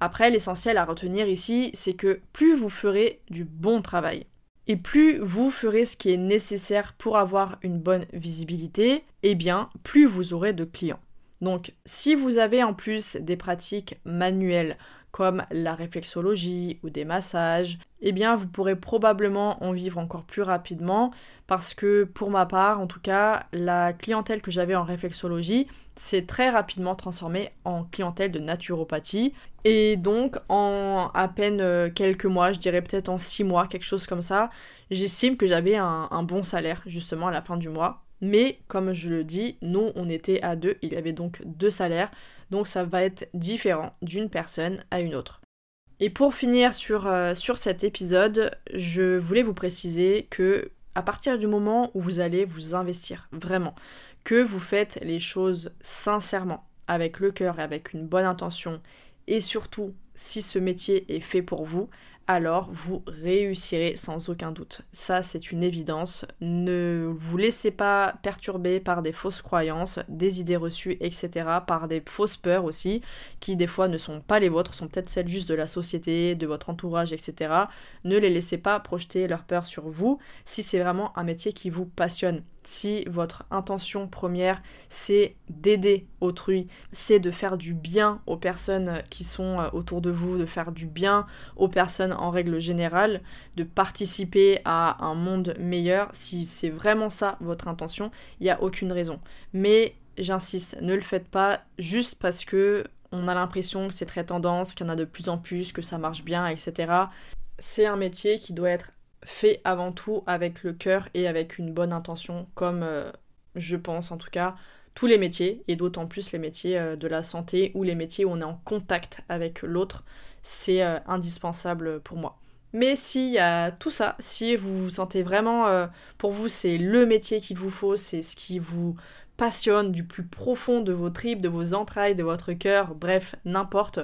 Après, l'essentiel à retenir ici, c'est que plus vous ferez du bon travail, et plus vous ferez ce qui est nécessaire pour avoir une bonne visibilité, eh bien, plus vous aurez de clients. Donc, si vous avez en plus des pratiques manuelles comme la réflexologie ou des massages, eh bien vous pourrez probablement en vivre encore plus rapidement parce que pour ma part, en tout cas, la clientèle que j'avais en réflexologie s'est très rapidement transformée en clientèle de naturopathie et donc en à peine euh, quelques mois, je dirais peut-être en six mois, quelque chose comme ça, j'estime que j'avais un, un bon salaire justement à la fin du mois. Mais comme je le dis, nous on était à deux, il y avait donc deux salaires. Donc ça va être différent d'une personne à une autre. Et pour finir sur, euh, sur cet épisode, je voulais vous préciser que à partir du moment où vous allez vous investir vraiment, que vous faites les choses sincèrement, avec le cœur et avec une bonne intention, et surtout si ce métier est fait pour vous, alors vous réussirez sans aucun doute. Ça, c'est une évidence. Ne vous laissez pas perturber par des fausses croyances, des idées reçues, etc., par des fausses peurs aussi, qui des fois ne sont pas les vôtres, sont peut-être celles juste de la société, de votre entourage, etc. Ne les laissez pas projeter leurs peurs sur vous si c'est vraiment un métier qui vous passionne si votre intention première c'est d'aider autrui, c'est de faire du bien aux personnes qui sont euh, autour de vous, de faire du bien aux personnes en règle générale, de participer à un monde meilleur, si c'est vraiment ça votre intention, il n'y a aucune raison. Mais j'insiste, ne le faites pas juste parce que on a l'impression que c'est très tendance, qu'il y en a de plus en plus, que ça marche bien, etc. C'est un métier qui doit être fait avant tout avec le cœur et avec une bonne intention, comme euh, je pense en tout cas tous les métiers, et d'autant plus les métiers euh, de la santé ou les métiers où on est en contact avec l'autre, c'est euh, indispensable pour moi. Mais s'il y a tout ça, si vous vous sentez vraiment, pour vous c'est le métier qu'il vous faut, c'est ce qui vous passionne du plus profond de vos tripes, de vos entrailles, de votre cœur, bref, n'importe,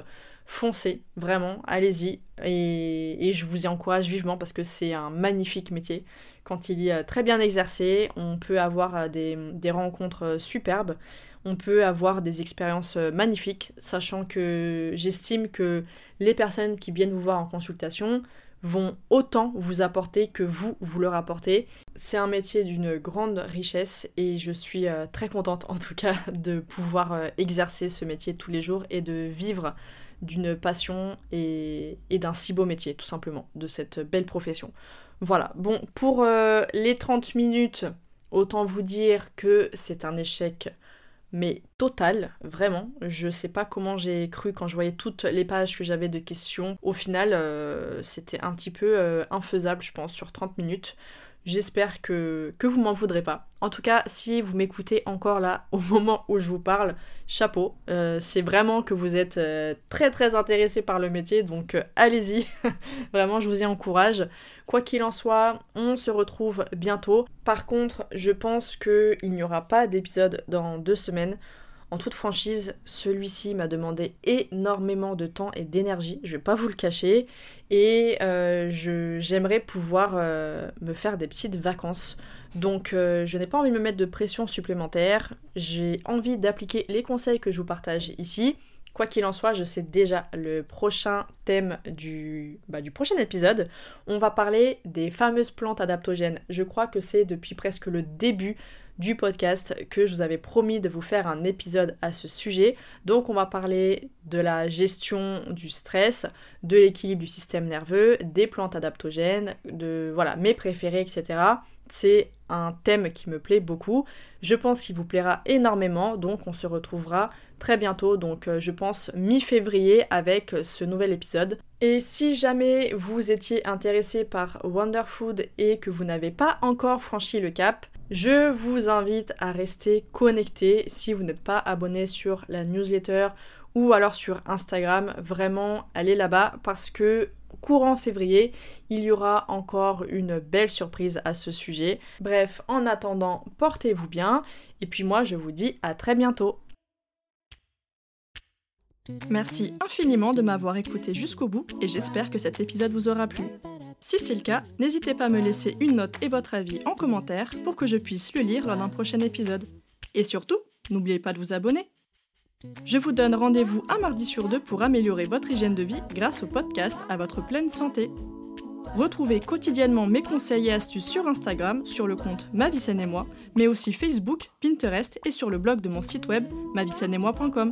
foncez, vraiment, allez-y. Et, je vous y encourage vivement parce que c'est un magnifique métier. Quand il est très bien exercé, on peut avoir euh, des, des rencontres euh, superbes, on peut avoir des expériences euh, magnifiques, sachant que j'estime que les personnes qui viennent vous voir en consultation vont autant vous apporter que vous, vous leur apportez. C'est un métier d'une grande richesse et je suis très contente en tout cas de pouvoir exercer ce métier tous les jours et de vivre d'une passion et, d'un si beau métier, tout simplement, de cette belle profession. Voilà, bon, pour euh, les 30 minutes, autant vous dire que c'est un échec, mais total, vraiment. Je sais pas comment j'ai cru quand je voyais toutes les pages que j'avais de questions. Au final, euh, c'était un petit peu euh, infaisable, je pense, sur 30 minutes. J'espère que, que vous m'en voudrez pas. En tout cas, si vous m'écoutez encore là au moment où je vous parle, chapeau. Euh, c'est vraiment que vous êtes euh, très très intéressé par le métier, donc euh, allez-y. vraiment, je vous y encourage. Quoi qu'il en soit, on se retrouve bientôt. Par contre, je pense qu'il n'y aura pas d'épisode dans deux semaines. En toute franchise, celui-ci m'a demandé énormément de temps et d'énergie, je vais pas vous le cacher, et euh, j'aimerais pouvoir euh, me faire des petites vacances. Donc euh, je n'ai pas envie de me mettre de pression supplémentaire, j'ai envie d'appliquer les conseils que je vous partage ici. Quoi qu'il en soit, je sais déjà le prochain thème du, bah, du prochain épisode. On va parler des fameuses plantes adaptogènes. Je crois que c'est depuis presque le début du podcast que je vous avais promis de vous faire un épisode à ce sujet. Donc on va parler de la gestion du stress, de l'équilibre du système nerveux, des plantes adaptogènes, de voilà mes préférés, etc. C'est un thème qui me plaît beaucoup. Je pense qu'il vous plaira énormément, donc on se retrouvera très bientôt, donc euh, je pense mi-février avec ce nouvel épisode. Et si jamais vous étiez intéressé par Wonderfood et que vous n'avez pas encore franchi le cap, je vous invite à rester connecté si vous n'êtes pas abonné sur la newsletter ou alors sur Instagram. Vraiment, allez là-bas parce que courant février, il y aura encore une belle surprise à ce sujet. Bref, en attendant, portez-vous bien et puis moi je vous dis à très bientôt. Merci infiniment de m'avoir écouté jusqu'au bout et j'espère que cet épisode vous aura plu. Si c'est le cas, n'hésitez pas à me laisser une note et votre avis en commentaire pour que je puisse le lire lors d'un prochain épisode. Et surtout, n'oubliez pas de vous abonner. Je vous donne rendez-vous un mardi sur deux pour améliorer votre hygiène de vie grâce au podcast à votre pleine santé. Retrouvez quotidiennement mes conseils et astuces sur Instagram, sur le compte Ma et moi, mais aussi Facebook, Pinterest et sur le blog de mon site web moi.com.